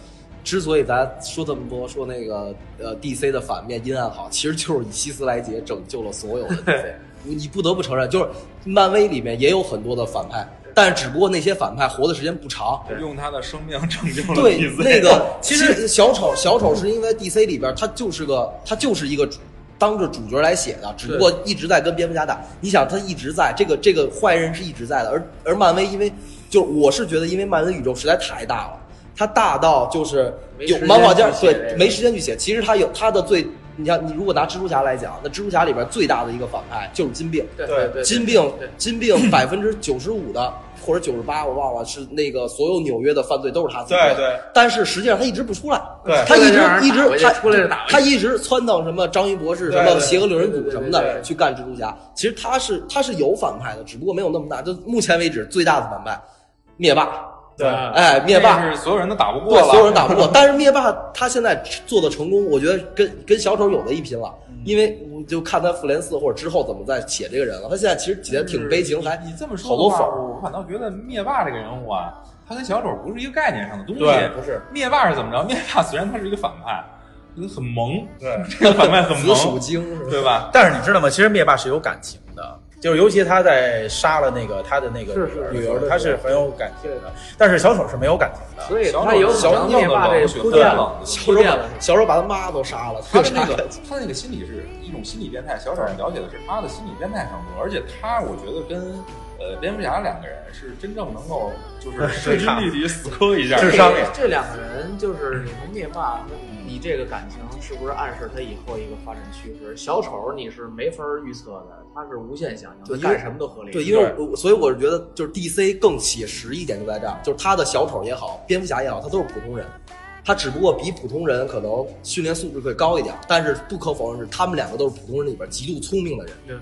G: 之所以咱说这么多，说那个呃 DC 的反面阴暗好，其实就是以希斯莱杰拯救了所有的 DC。你你不得不承认，就是漫威里面也有很多的反派，但只不过那些反派活的时间不长。
B: 用他的生命拯救了
G: 对那个 其实小丑小丑是因为 DC 里边他就是个他就是一个主当着主角来写的，只不过一直在跟蝙蝠侠打。你想他一直在这个这个坏人是一直在的，而而漫威因为就我是觉得因为漫威宇宙实在太大了，它大到就是有漫画家对没时间去写。其实他有他的最，你像你如果拿蜘蛛侠来讲，那蜘蛛侠里边最大的一个反派就是金并。
C: 对
A: 对
C: 对，
G: 金并
C: 对
G: 金并百分之九十五的或者九十八，我忘了是那个所有纽约的犯罪都是他自己做的。
A: 对对
G: 但是实际上他一直不出来，
A: 对
G: 他一直一直他他一直窜到什么章鱼博士什么邪恶六人组什么的去干蜘蛛侠。其实他是他是有反派的，只不过没有那么大。就目前为止最大的反派灭霸，
A: 对
G: 哎，灭霸
B: 是所有人都打不过
G: 对，
B: 了，
G: 所有人打不过。但是灭霸他现在做的成功，我觉得跟跟小丑有的一拼了。
B: 嗯
G: 因为我就看他复联四或者之后怎么再写这个人了。他现在其实写的挺悲情，还
B: 你这么说
G: 好多粉
B: 的话，我反倒觉得灭霸这个人物啊，他跟小丑不是一个概念上的东西。
A: 对不是
B: 灭霸是怎么着？灭霸虽然他是一个反派，很萌，
A: 对，
B: 这个反派很
G: 紫薯
B: 萌，
G: 精？
B: 对吧？
A: 但是你知道吗？其实灭霸是有感情的，就是尤其他在杀了那个他的那个女儿的，他是很有感情的。但是小丑是没有感情的。
C: 所以
B: 小丑
C: 他有
B: 小丑
C: 可能灭霸这铺垫了，
G: 小丑。小丑把他妈都杀了，
B: 他的那个他的那个心理是一种心理变态，小丑了解的是他的心理变态程度，而且他我觉得跟呃蝙蝠侠两个人是真正能够就是势均力敌死磕一下，
A: 智商也
C: 这两个人就是你从灭霸，你这个感情是不是暗示他以后一个发展趋势？小丑你是没法预测的，他是无限想象，干什么都合理。
G: 对，因为我所以我是觉得就是 DC 更写实一点就在这儿，就是他的小丑也好，蝙蝠侠也好，他都是普通人，他只不过比普通人可能训练素质会高一点，但是不可否认是他们两个都是普通人里边极度聪明的人，
C: 对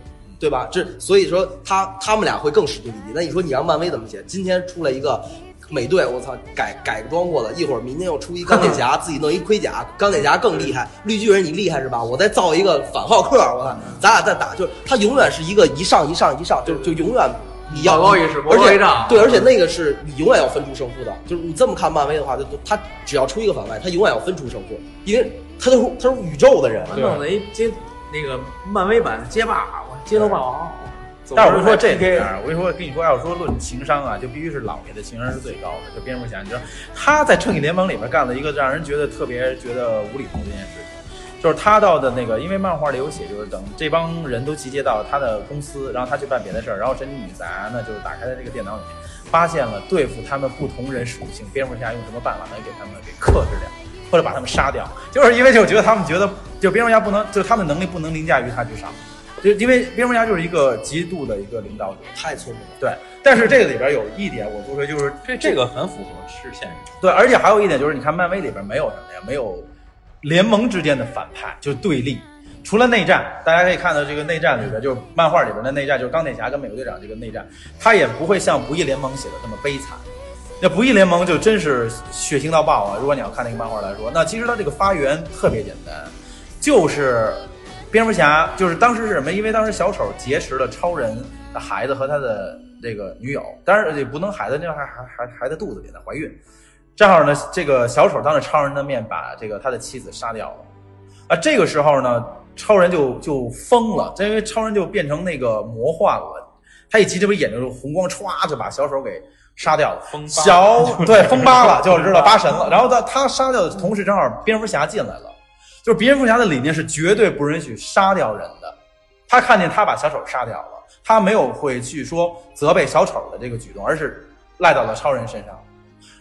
G: 对吧？这所以说他他们俩会更势均力敌。那你说你让漫威怎么写？今天出来一个。美队，我操，改改装过的，一会儿明天又出一钢 铁侠，自己弄一盔甲，钢铁侠更厉害。绿巨人你厉害是吧？我再造一个反浩克，我操，咱俩再打，就是他永远是一个一上一上一上，就就永远你要
C: 高一尺魔
G: 而且对，而且那个是你永远要分出胜负的。就是你这么看漫威的话，就他只要出一个反派，他永远要分出胜负，因为他都是他是宇宙的人。
C: 我弄了一街那个漫威版街霸，我街头霸王。
A: 但是我跟你说这里边，我跟你说，跟你说，要说论情商啊，就必须是老爷的情商是最高的。就蝙蝠侠，你知道他在正义联盟里面干了一个让人觉得特别觉得无厘头的一件事情，就是他到的那个，因为漫画里有写，就是等这帮人都集结到他的公司，然后他去办别的事儿，然后神奇女侠呢，就是打开了这个电脑里面，发现了对付他们不同人属性，蝙蝠侠用什么办法能给他们给克制掉，或者把他们杀掉，就是因为就觉得他们觉得，就蝙蝠侠不能，就他们能力不能凌驾于他之上，就因为蝙蝠侠就是一个极度的一个领导者，
G: 太聪明了。
A: 对。但是这个里边有一点我不说，就是
B: 这这个很符合是现实。
A: 对，而且还有一点就是，你看漫威里边没有什么呀，没有联盟之间的反派，就是对立。除了内战，大家可以看到这个内战里边，就是漫画里边的内战，就是钢铁侠跟美国队长这个内战，他也不会像不义联盟写的这么悲惨。那不义联盟就真是血腥到爆啊！如果你要看那个漫画来说，那其实它这个发源特别简单，就是蝙蝠侠，就是当时是什么？因为当时小丑劫持了超人的孩子和他的这个女友，当然也不能孩子那还还还还在肚子里呢，怀孕。正好呢，这个小丑当着超人的面把这个他的妻子杀掉了，啊，这个时候呢，超人就就疯了，因为超人就变成那个魔幻了，他一急，这不眼睛就红光歘就把小丑给杀掉了，
B: 风
A: 小对 疯八了，就知道八神了。然后他他杀掉的同时，正好蝙蝠侠进来了，就是蝙蝠侠的理念是绝对不允许杀掉人的，他看见他把小丑杀掉了，他没有会去说责备小丑的这个举动，而是赖到了超人身上。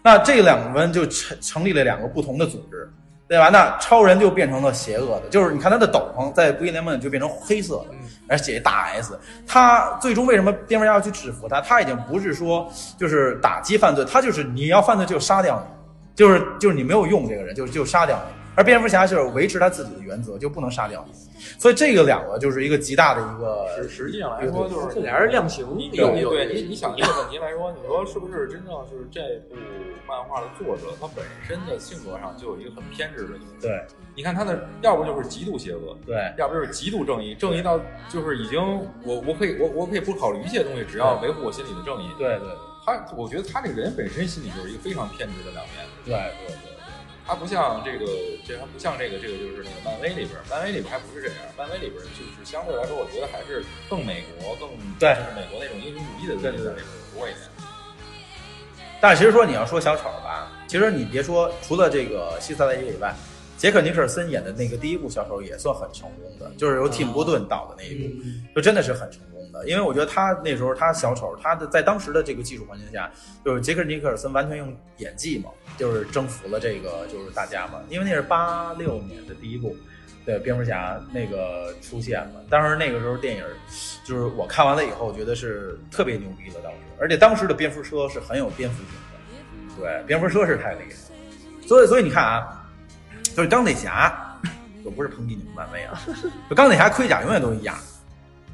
A: 那这两个人就成成立了两个不同的组织，对吧？那超人就变成了邪恶的，就是你看他的斗篷在不义联盟里就变成黑色的，而写大 S。他最终为什么蝙蝠侠要去制服他？他已经不是说就是打击犯罪，他就是你要犯罪就杀掉你，就是就是你没有用这个人，就就杀掉你。而蝙蝠侠就是维持他自己的原则，就不能杀掉。所以这个两个就是一个极大的一个
B: 实实际上来说，就是
C: 这俩人量刑
B: 你
C: 有有
B: 对你你想这个问题来说，你说是不是真正是这部漫画的作者他本身的性格上就有一个很偏执的东西？
A: 对，
B: 你看他的，要不就是极度邪恶，
A: 对，
B: 要不就是极度正义，正义到就是已经我我可以我我可以不考虑一切东西，只要维护我心里的正义。
A: 对对
B: 他，我觉得他这个人本身心里就是一个非常偏执的两面。
A: 对对对。
B: 他不像这个，这还不像这个，这个就是那个漫威里边，漫威里边还不是这样，漫威里边就是相对来说，我觉得还是更美国，更
A: 对，
B: 就是美国那种英雄主义的东西在里边多一点。
A: 但是其实说你要说小丑吧，其实你别说，除了这个希斯莱杰以外，杰克尼克尔森演的那个第一部小丑也算很成功的，就是由蒂姆波顿导的那一部，就真的是很成功因为我觉得他那时候他小丑，他的在当时的这个技术环境下，就是杰克尼克尔森完全用演技嘛，就是征服了这个就是大家嘛。因为那是八六年的第一部。对蝙蝠侠那个出现了，当时那个时候电影，就是我看完了以后，觉得是特别牛逼的，当时，而且当时的蝙蝠车是很有蝙蝠性的，对，蝙蝠车是太厉害，所以所以你看啊，就是钢铁侠，我不是抨击你们漫威啊，就钢铁侠盔甲永远都一样，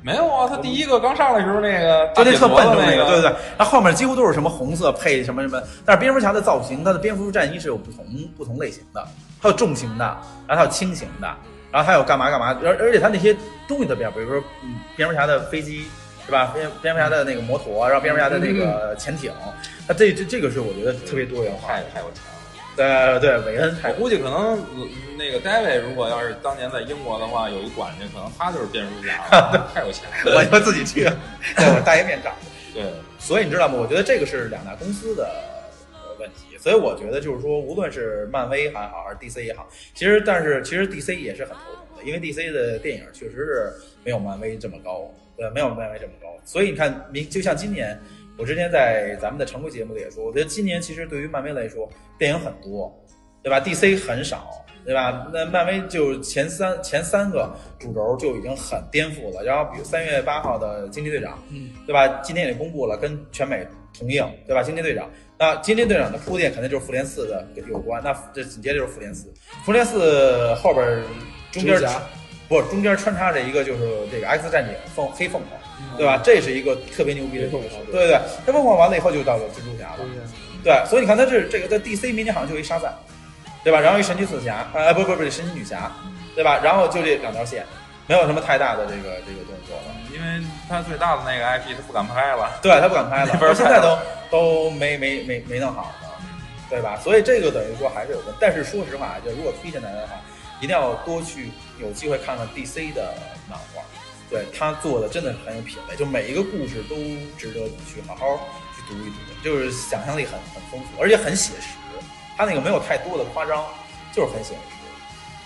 B: 没有啊，他第一个刚上来时候那个
A: 就那特笨重
B: 那
A: 个，对对对，然后后面几乎都是什么红色配什么什么，但是蝙蝠侠的造型，他的蝙蝠战衣是有不同不同类型的，还有重型的，然后还有轻型的。然后还有干嘛干嘛，而而且他那些东西特别，比如说，嗯，蝙蝠侠的飞机是吧？蝙蝙蝠侠的那个摩托，然后蝙蝠侠的那个潜艇，那这这这个是我觉得特别多元化，
B: 太太有。
A: 对对，韦恩，
B: 我估计可能那个 David 如果要是当年在英国的话，有一管家，可能他就是蝙蝠侠，太有钱了，
A: 我就自己去，我戴一面罩。
B: 对，
A: 所以你知道吗？我觉得这个是两大公司的问题。所以我觉得就是说，无论是漫威还好，还是 DC 也好，其实但是其实 DC 也是很头疼的，因为 DC 的电影确实是没有漫威这么高，对，没有漫威这么高。所以你看，明就像今年，我之前在咱们的常规节目里也说，我觉得今年其实对于漫威来说，电影很多，对吧？DC 很少，对吧？那漫威就前三前三个主轴就已经很颠覆了。然后比如三月八号的惊奇队长，
C: 嗯，
A: 对吧？今天也公布了，跟全美同映，对吧？惊奇队长。那惊奇队长的铺垫肯定就是复联四的有关，那这紧接着就是复联四，复联四后边中间不中间穿插着一个就是这个 X 战警凤黑凤凰，对吧？这是一个特别牛逼的对对对，他凤凰完了以后就到了蜘蛛侠了，对，所以你看他这这个在 DC 明年好像就一沙赞，对吧？然后一神奇四侠，呃不不不神奇女侠，对吧？然后就这两条线，没有什么太大的这个这个动作了，
B: 因为他最大的那个 IP 他不敢拍了，
A: 对他不敢拍了，到现在都。都没没没没弄好呢，对吧？所以这个等于说还是有问但是说实话，就如果推荐大家的话，一定要多去有机会看看 DC 的漫画，对他做的真的是很有品位，就每一个故事都值得你去好好去读一读，就是想象力很很丰富，而且很写实。他那个没有太多的夸张，就是很写实。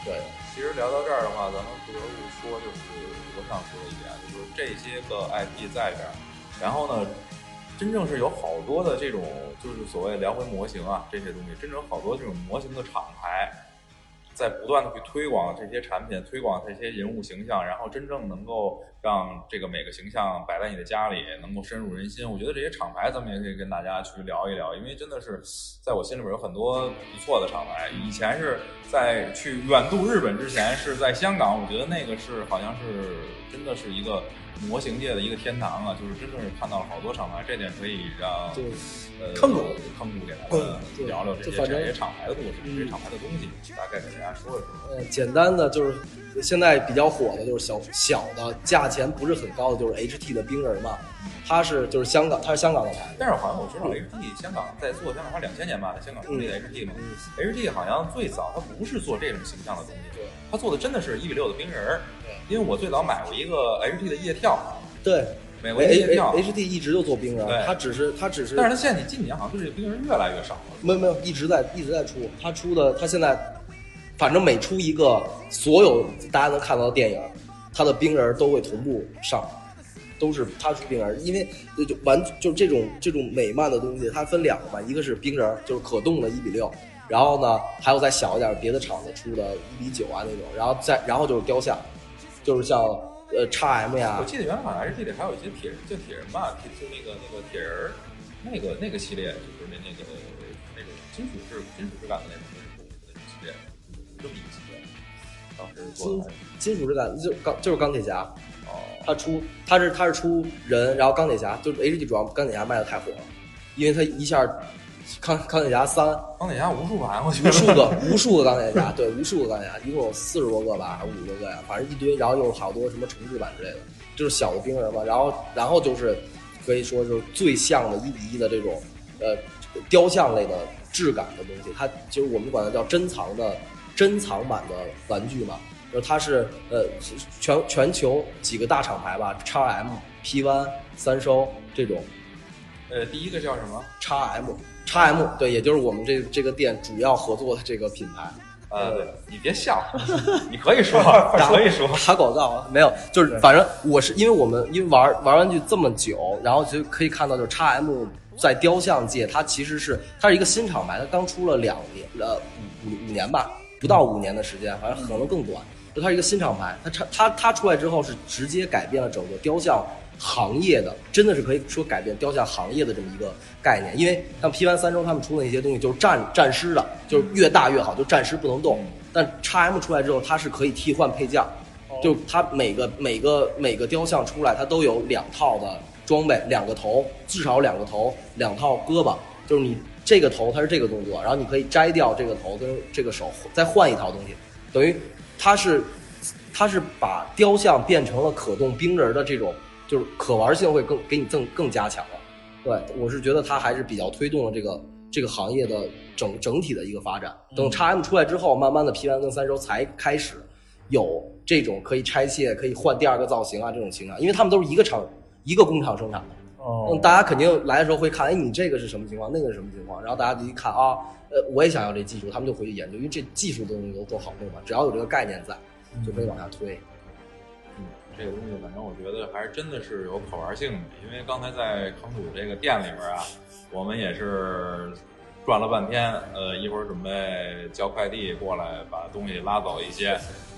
A: 对，
B: 其实聊到这儿的话，咱们不得不说，就是我想说的一点，就是这些个 IP 在这儿，然后呢，真正是有好多的这种，就是所谓聊回模型啊这些东西，真正好多这种模型的厂牌，在不断的去推广这些产品，推广这些人物形象，然后真正能够让这个每个形象摆在你的家里，能够深入人心。我觉得这些厂牌咱们也可以跟大家去聊一聊，因为真的是在我心里边有很多不错的厂牌。以前是在去远渡日本之前是在香港，我觉得那个是好像是真的是一个模型界的一个天堂啊，就是真的是看到了好多厂牌，这点可以让
G: 对
B: 呃
A: 坑主
B: 坑主给大
G: 嗯
B: 家聊聊这些厂牌的故事，
G: 嗯
B: 这些厂牌的东西，大概给大家说一说。
G: 呃，简单的就是现在比较火的就是小小的价钱不是很高的，就是 HT 的冰人嘛，它是就是香港，他是香港的牌。
B: 但是好像我知道 HT 香港在做香港，它两千年吧，在香港成立的 HT 嘛。HT 好像最早他不是做这种形象的东西，对，他做的真的是一比六的冰人儿。因为我最早买过一个 HT 的夜跳，
G: 对
B: 美国的夜跳
G: ，H T 一直就做冰人
B: 对，
G: 它只是他只是，
B: 但是他现在近几年好像对这个冰人越来越少了。
G: 没有没有一直在一直在出，他出的他现在反正每出一个，所有大家能看到的电影，他的冰人都会同步上。都是他出冰人，因为就就完就这种这种美漫的东西，它分两个嘛，一个是冰人，就是可动的一比六，然后呢还有再小一点别的厂子出的一比九啊那种，然后再然后就是雕像，就是像呃 x M 呀
B: 我，记得原来好像 HT 里还有一些铁人，就铁人吧，铁就那个那个铁人儿，那个那个系列就是那那个那种金属质金属质感的那种那种那种系列，这么一个系列，当时做的还是
G: 金属质感就钢就是钢铁侠，
B: 哦。
G: 它出他是他是出人，然后钢铁侠就是 H D 主要钢铁侠卖的太火了，因为他一下钢钢铁侠三
B: 钢铁侠无数版，我觉得
G: 无数个无数个钢铁侠，对，无数个钢铁侠，一共有四十多个吧，还是五十多个呀，反正一堆，然后又有好多什么重置版之类的，就是小的冰人嘛，然后然后就是可以说就是最像的一比一的这种呃雕像类的质感的东西，它其实我们管它叫珍藏的珍藏版的玩具嘛，就是它是呃全全球几个大厂牌吧，x M、P One、三收这种
B: 呃，第一个叫什么
G: ？x M。x M 对，也就是我们这这个店主要合作的这个品牌，
B: 呃，对你别笑，你可以说，可以说。
G: 打广告啊，没有，就是反正我是因为我们因为玩玩玩具这么久，然后就可以看到，就是 x M 在雕像界，它其实是它是一个新厂牌，它刚出了两年呃五五五年吧，不到五年的时间，反正可能更短。就它是一个新厂牌，它它它它出来之后是直接改变了整个雕像行业的，真的是可以说改变雕像行业的这么一个概念。因为像 P 完三周他们出的那些东西就是战战尸的，就是越大越好，就战尸不能动。但 x M 出来之后，它是可以替换配件，就它每个每个每个雕像出来，它都有两套的装备，两个头，至少两个头，两套胳膊，就是你这个头它是这个动作，然后你可以摘掉这个头跟这个手，再换一套东西，等于它是它是把雕像变成了可动冰人的这种，就是可玩性会更给你更更加强了。对，我是觉得它还是比较推动了这个这个行业的整整体的一个发展。等 x M 出来之后，慢慢的 P 完跟三周才开始有这种可以拆卸、可以换第二个造型啊这种情况，因为他们都是一个厂一个工厂生产的。
A: 哦。
G: 嗯，大家肯定来的时候会看，哎，你这个是什么情况，那个是什么情况，然后大家就一看啊，呃，我也想要这技术，他们就回去研究，因为这技术的东西都都好弄嘛，只要有这个概念在，就可以往下推。
B: 嗯，这个东西反正我觉得还是真的是有可玩性的，因为刚才在坑主这个店里边啊，我们也是转了半天，呃，一会儿准备叫快递过来把东西拉走一些，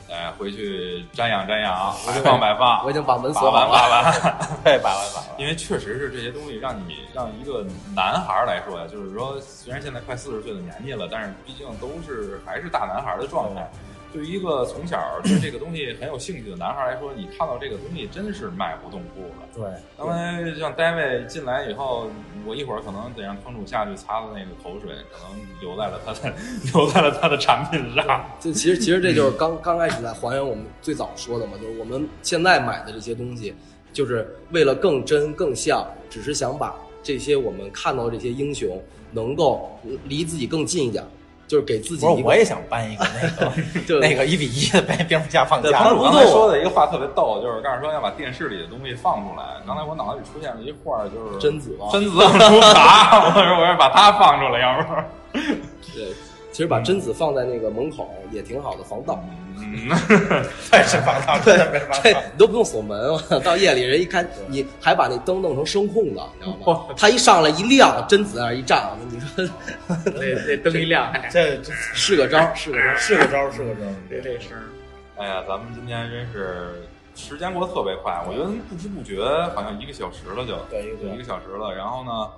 B: 哎，回去瞻仰瞻仰，摆放摆放，
G: 我已经把门
B: 把完
G: 锁好了。
B: 把完。
A: 对，把完把完。
B: 因为确实是这些东西让你让一个男孩儿来说呀，就是说虽然现在快四十岁的年纪了，但是毕竟都是还是大男孩儿的状态。对于一个从小对这个东西很有兴趣的男孩来说，你看到这个东西真是迈不动步了。
A: 对，
B: 刚才像大卫进来以后，我一会儿可能得让坑主下去擦擦那个口水，可能留在了他的留在了他的产品上。
G: 这其实其实这就是刚刚开始在还原我们最早说的嘛，就是我们现在买的这些东西，就是为了更真更像，只是想把这些我们看到的这些英雄能够离自己更近一点，就是给自己
A: 不是，我也想搬一个那个
G: 就
A: 那个一比一的被蝙蝠侠放
B: 对，
A: 家里
B: 坑主刚才说的一个话特别逗，就是刚才说要把电视里的东西放出来。刚才我脑子里出现了一画儿，就是
G: 贞子嘛
B: 贞子出啥，我说我要把它放出来，要不然。
G: 对，其实把贞子放在那个门口也挺好的，防盗。
B: 嗯 嗯，
A: 太是防盗，真的没防
G: 对
A: 盗。
G: 你都不用锁门，到夜里人一看，你还把那灯弄成声控的，你知道吗？他一上来一亮，贞子在那儿一站，你说
C: 那那灯一亮，
A: 这这
G: 是个招儿，是个招儿。
A: 是个招儿，是个招别。
C: 这这声儿，
B: 哎呀，咱们今天真是时间过得特别快，我觉得不知不觉好像一个小时了就，
A: 对一个多
B: 一个小时了。然后呢，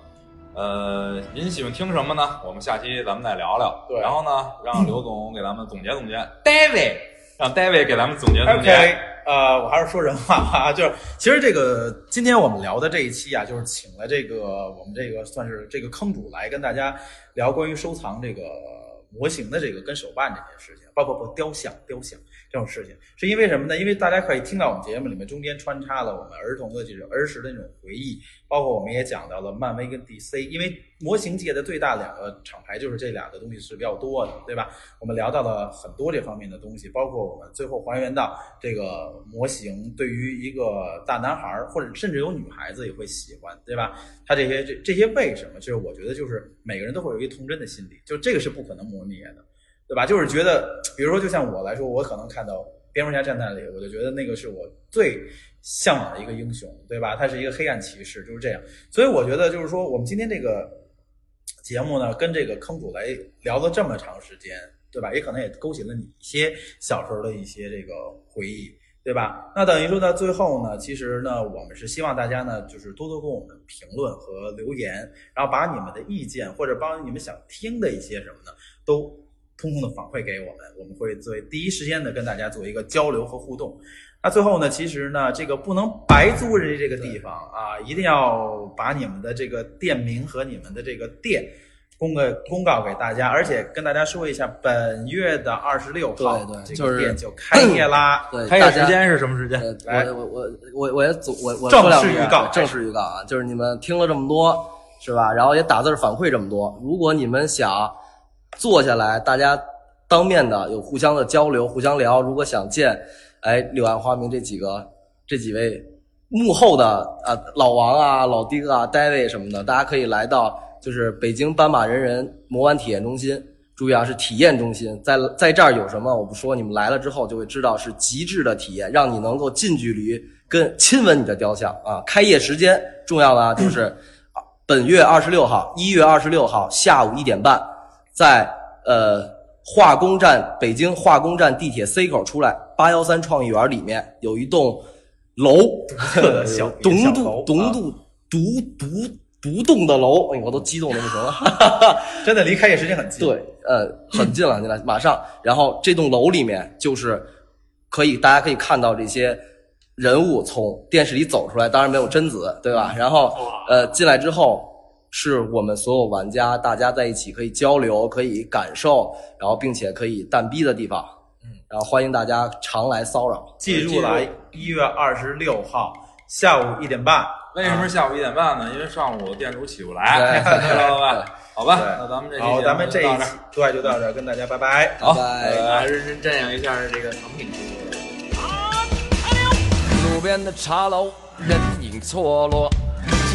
B: 呃，您喜欢听什么呢？我们下期咱们再聊聊。
A: 对
B: 然后呢，让刘总给咱们总结总结，David，让 David 给咱们总结总结。
A: OK，呃，我还是说人话吧，就是其实这个今天我们聊的这一期啊，就是请了这个我们这个算是这个坑主来跟大家聊关于收藏这个模型的这个跟手办这件事情，不不不雕像、雕像这种事情，是因为什么呢？因为大家可以听到我们节目里面中间穿插了我们儿童的这种儿时的那种回忆，包括我们也讲到了漫威跟 DC，因为模型界的最大两个厂牌就是这俩的东西是比较多的，对吧？我们聊到了很多这方面的东西，包括我们最后还原到这个模型对于一个大男孩或者甚至有女孩子也会喜欢，对吧？他这些这这些为什么？就是我觉得就是每个人都会有一个童真的心理，就这个是不可能磨灭的，对吧？就是觉得，比如说就像我来说，我可能看到蝙蝠侠战那里，我就觉得那个是我最向往的一个英雄，对吧？他是一个黑暗骑士，就是这样。所以我觉得就是说，我们今天这个节目呢，跟这个坑主来聊了这么长时间，对吧？也可能也勾起了你一些小时候的一些这个回忆，对吧？那等于说到最后呢，其实呢，我们是希望大家呢，就是多多给我们评论和留言，然后把你们的意见或者帮你们想听的一些什么呢，都通通的反馈给我们，我们会作为第一时间的跟大家做一个交流和互动。那最后呢，其实呢，这个不能白租人家这个地方啊，一定要把你们的这个店名和你们的这个店公个公告给大家，而且跟大家说一下，本月的二十六号，这
G: 对对就是
A: 个店就开业啦。
G: 对，
B: 开业时间是什么时间？
G: 呃，
A: 来
G: 我我我我也总我我
A: 正式预告
G: 正式预告啊，就是你们听了这么多是吧？然后也打字反馈这么多，如果你们想坐下来，大家当面的有互相的交流，互相聊，如果想见，哎，柳暗花明这几个这几位幕后的啊老王啊、老丁啊、David 什么的，大家可以来到就是北京斑马人人魔玩体验中心。注意啊，是体验中心，在在这儿有什么我不说，你们来了之后就会知道是极致的体验，让你能够近距离跟亲吻你的雕像啊。开业时间重要的啊，就是本月二十六号，一月二十六号下午一点半，在呃化工站北京化工站地铁 C 口出来，八幺三创意园里面有一栋楼，
A: 的小
G: 独
A: 小
G: 独独独独独独栋的楼，哎，我都激动的不行了。
A: 真的离开业时间很近。
G: 对，呃，很近了，现在马上。然后这栋楼里面就是可以，大家可以看到这些人物从电视里走出来，当然没有贞子，对吧？然后呃，进来之后是我们所有玩家大家在一起可以交流，可以感受，然后并且可以蛋逼的地方。嗯，然后欢迎大家常来骚扰。
A: 记住了，一月二十六号下午一点半。
B: 为什么是下午一点半呢？因为上午店主起不
G: 对
B: 来，知道吧？好吧，那咱们这期
A: 好，
B: 节目
A: 咱们这一期
B: 就到这儿
A: 对就到这儿，跟大家拜拜。
B: 好，
G: 拜拜
C: 啊，认真瞻仰一下这个藏品。
H: 路边的茶楼，人影错落，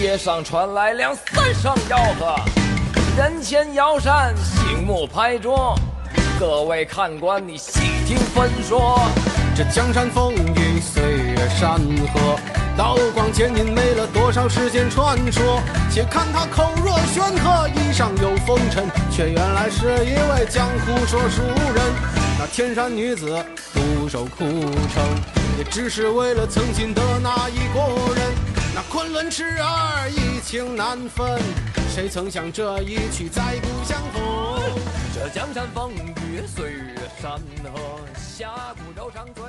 H: 街上传来两三声吆喝，人前摇扇，醒目拍桌，各位看官，你细听分说。
I: 这江山风雨，岁月山河，刀光剑影，没了多少世间传说。且看他口若悬河，衣上有风尘，却原来是一位江湖说书人。那天山女子独守枯城，也只是为了曾经的那一个人。那昆仑痴儿一情难分，谁曾想这一曲再不相逢？
H: 这江山风雨，岁月山河，侠骨柔肠醉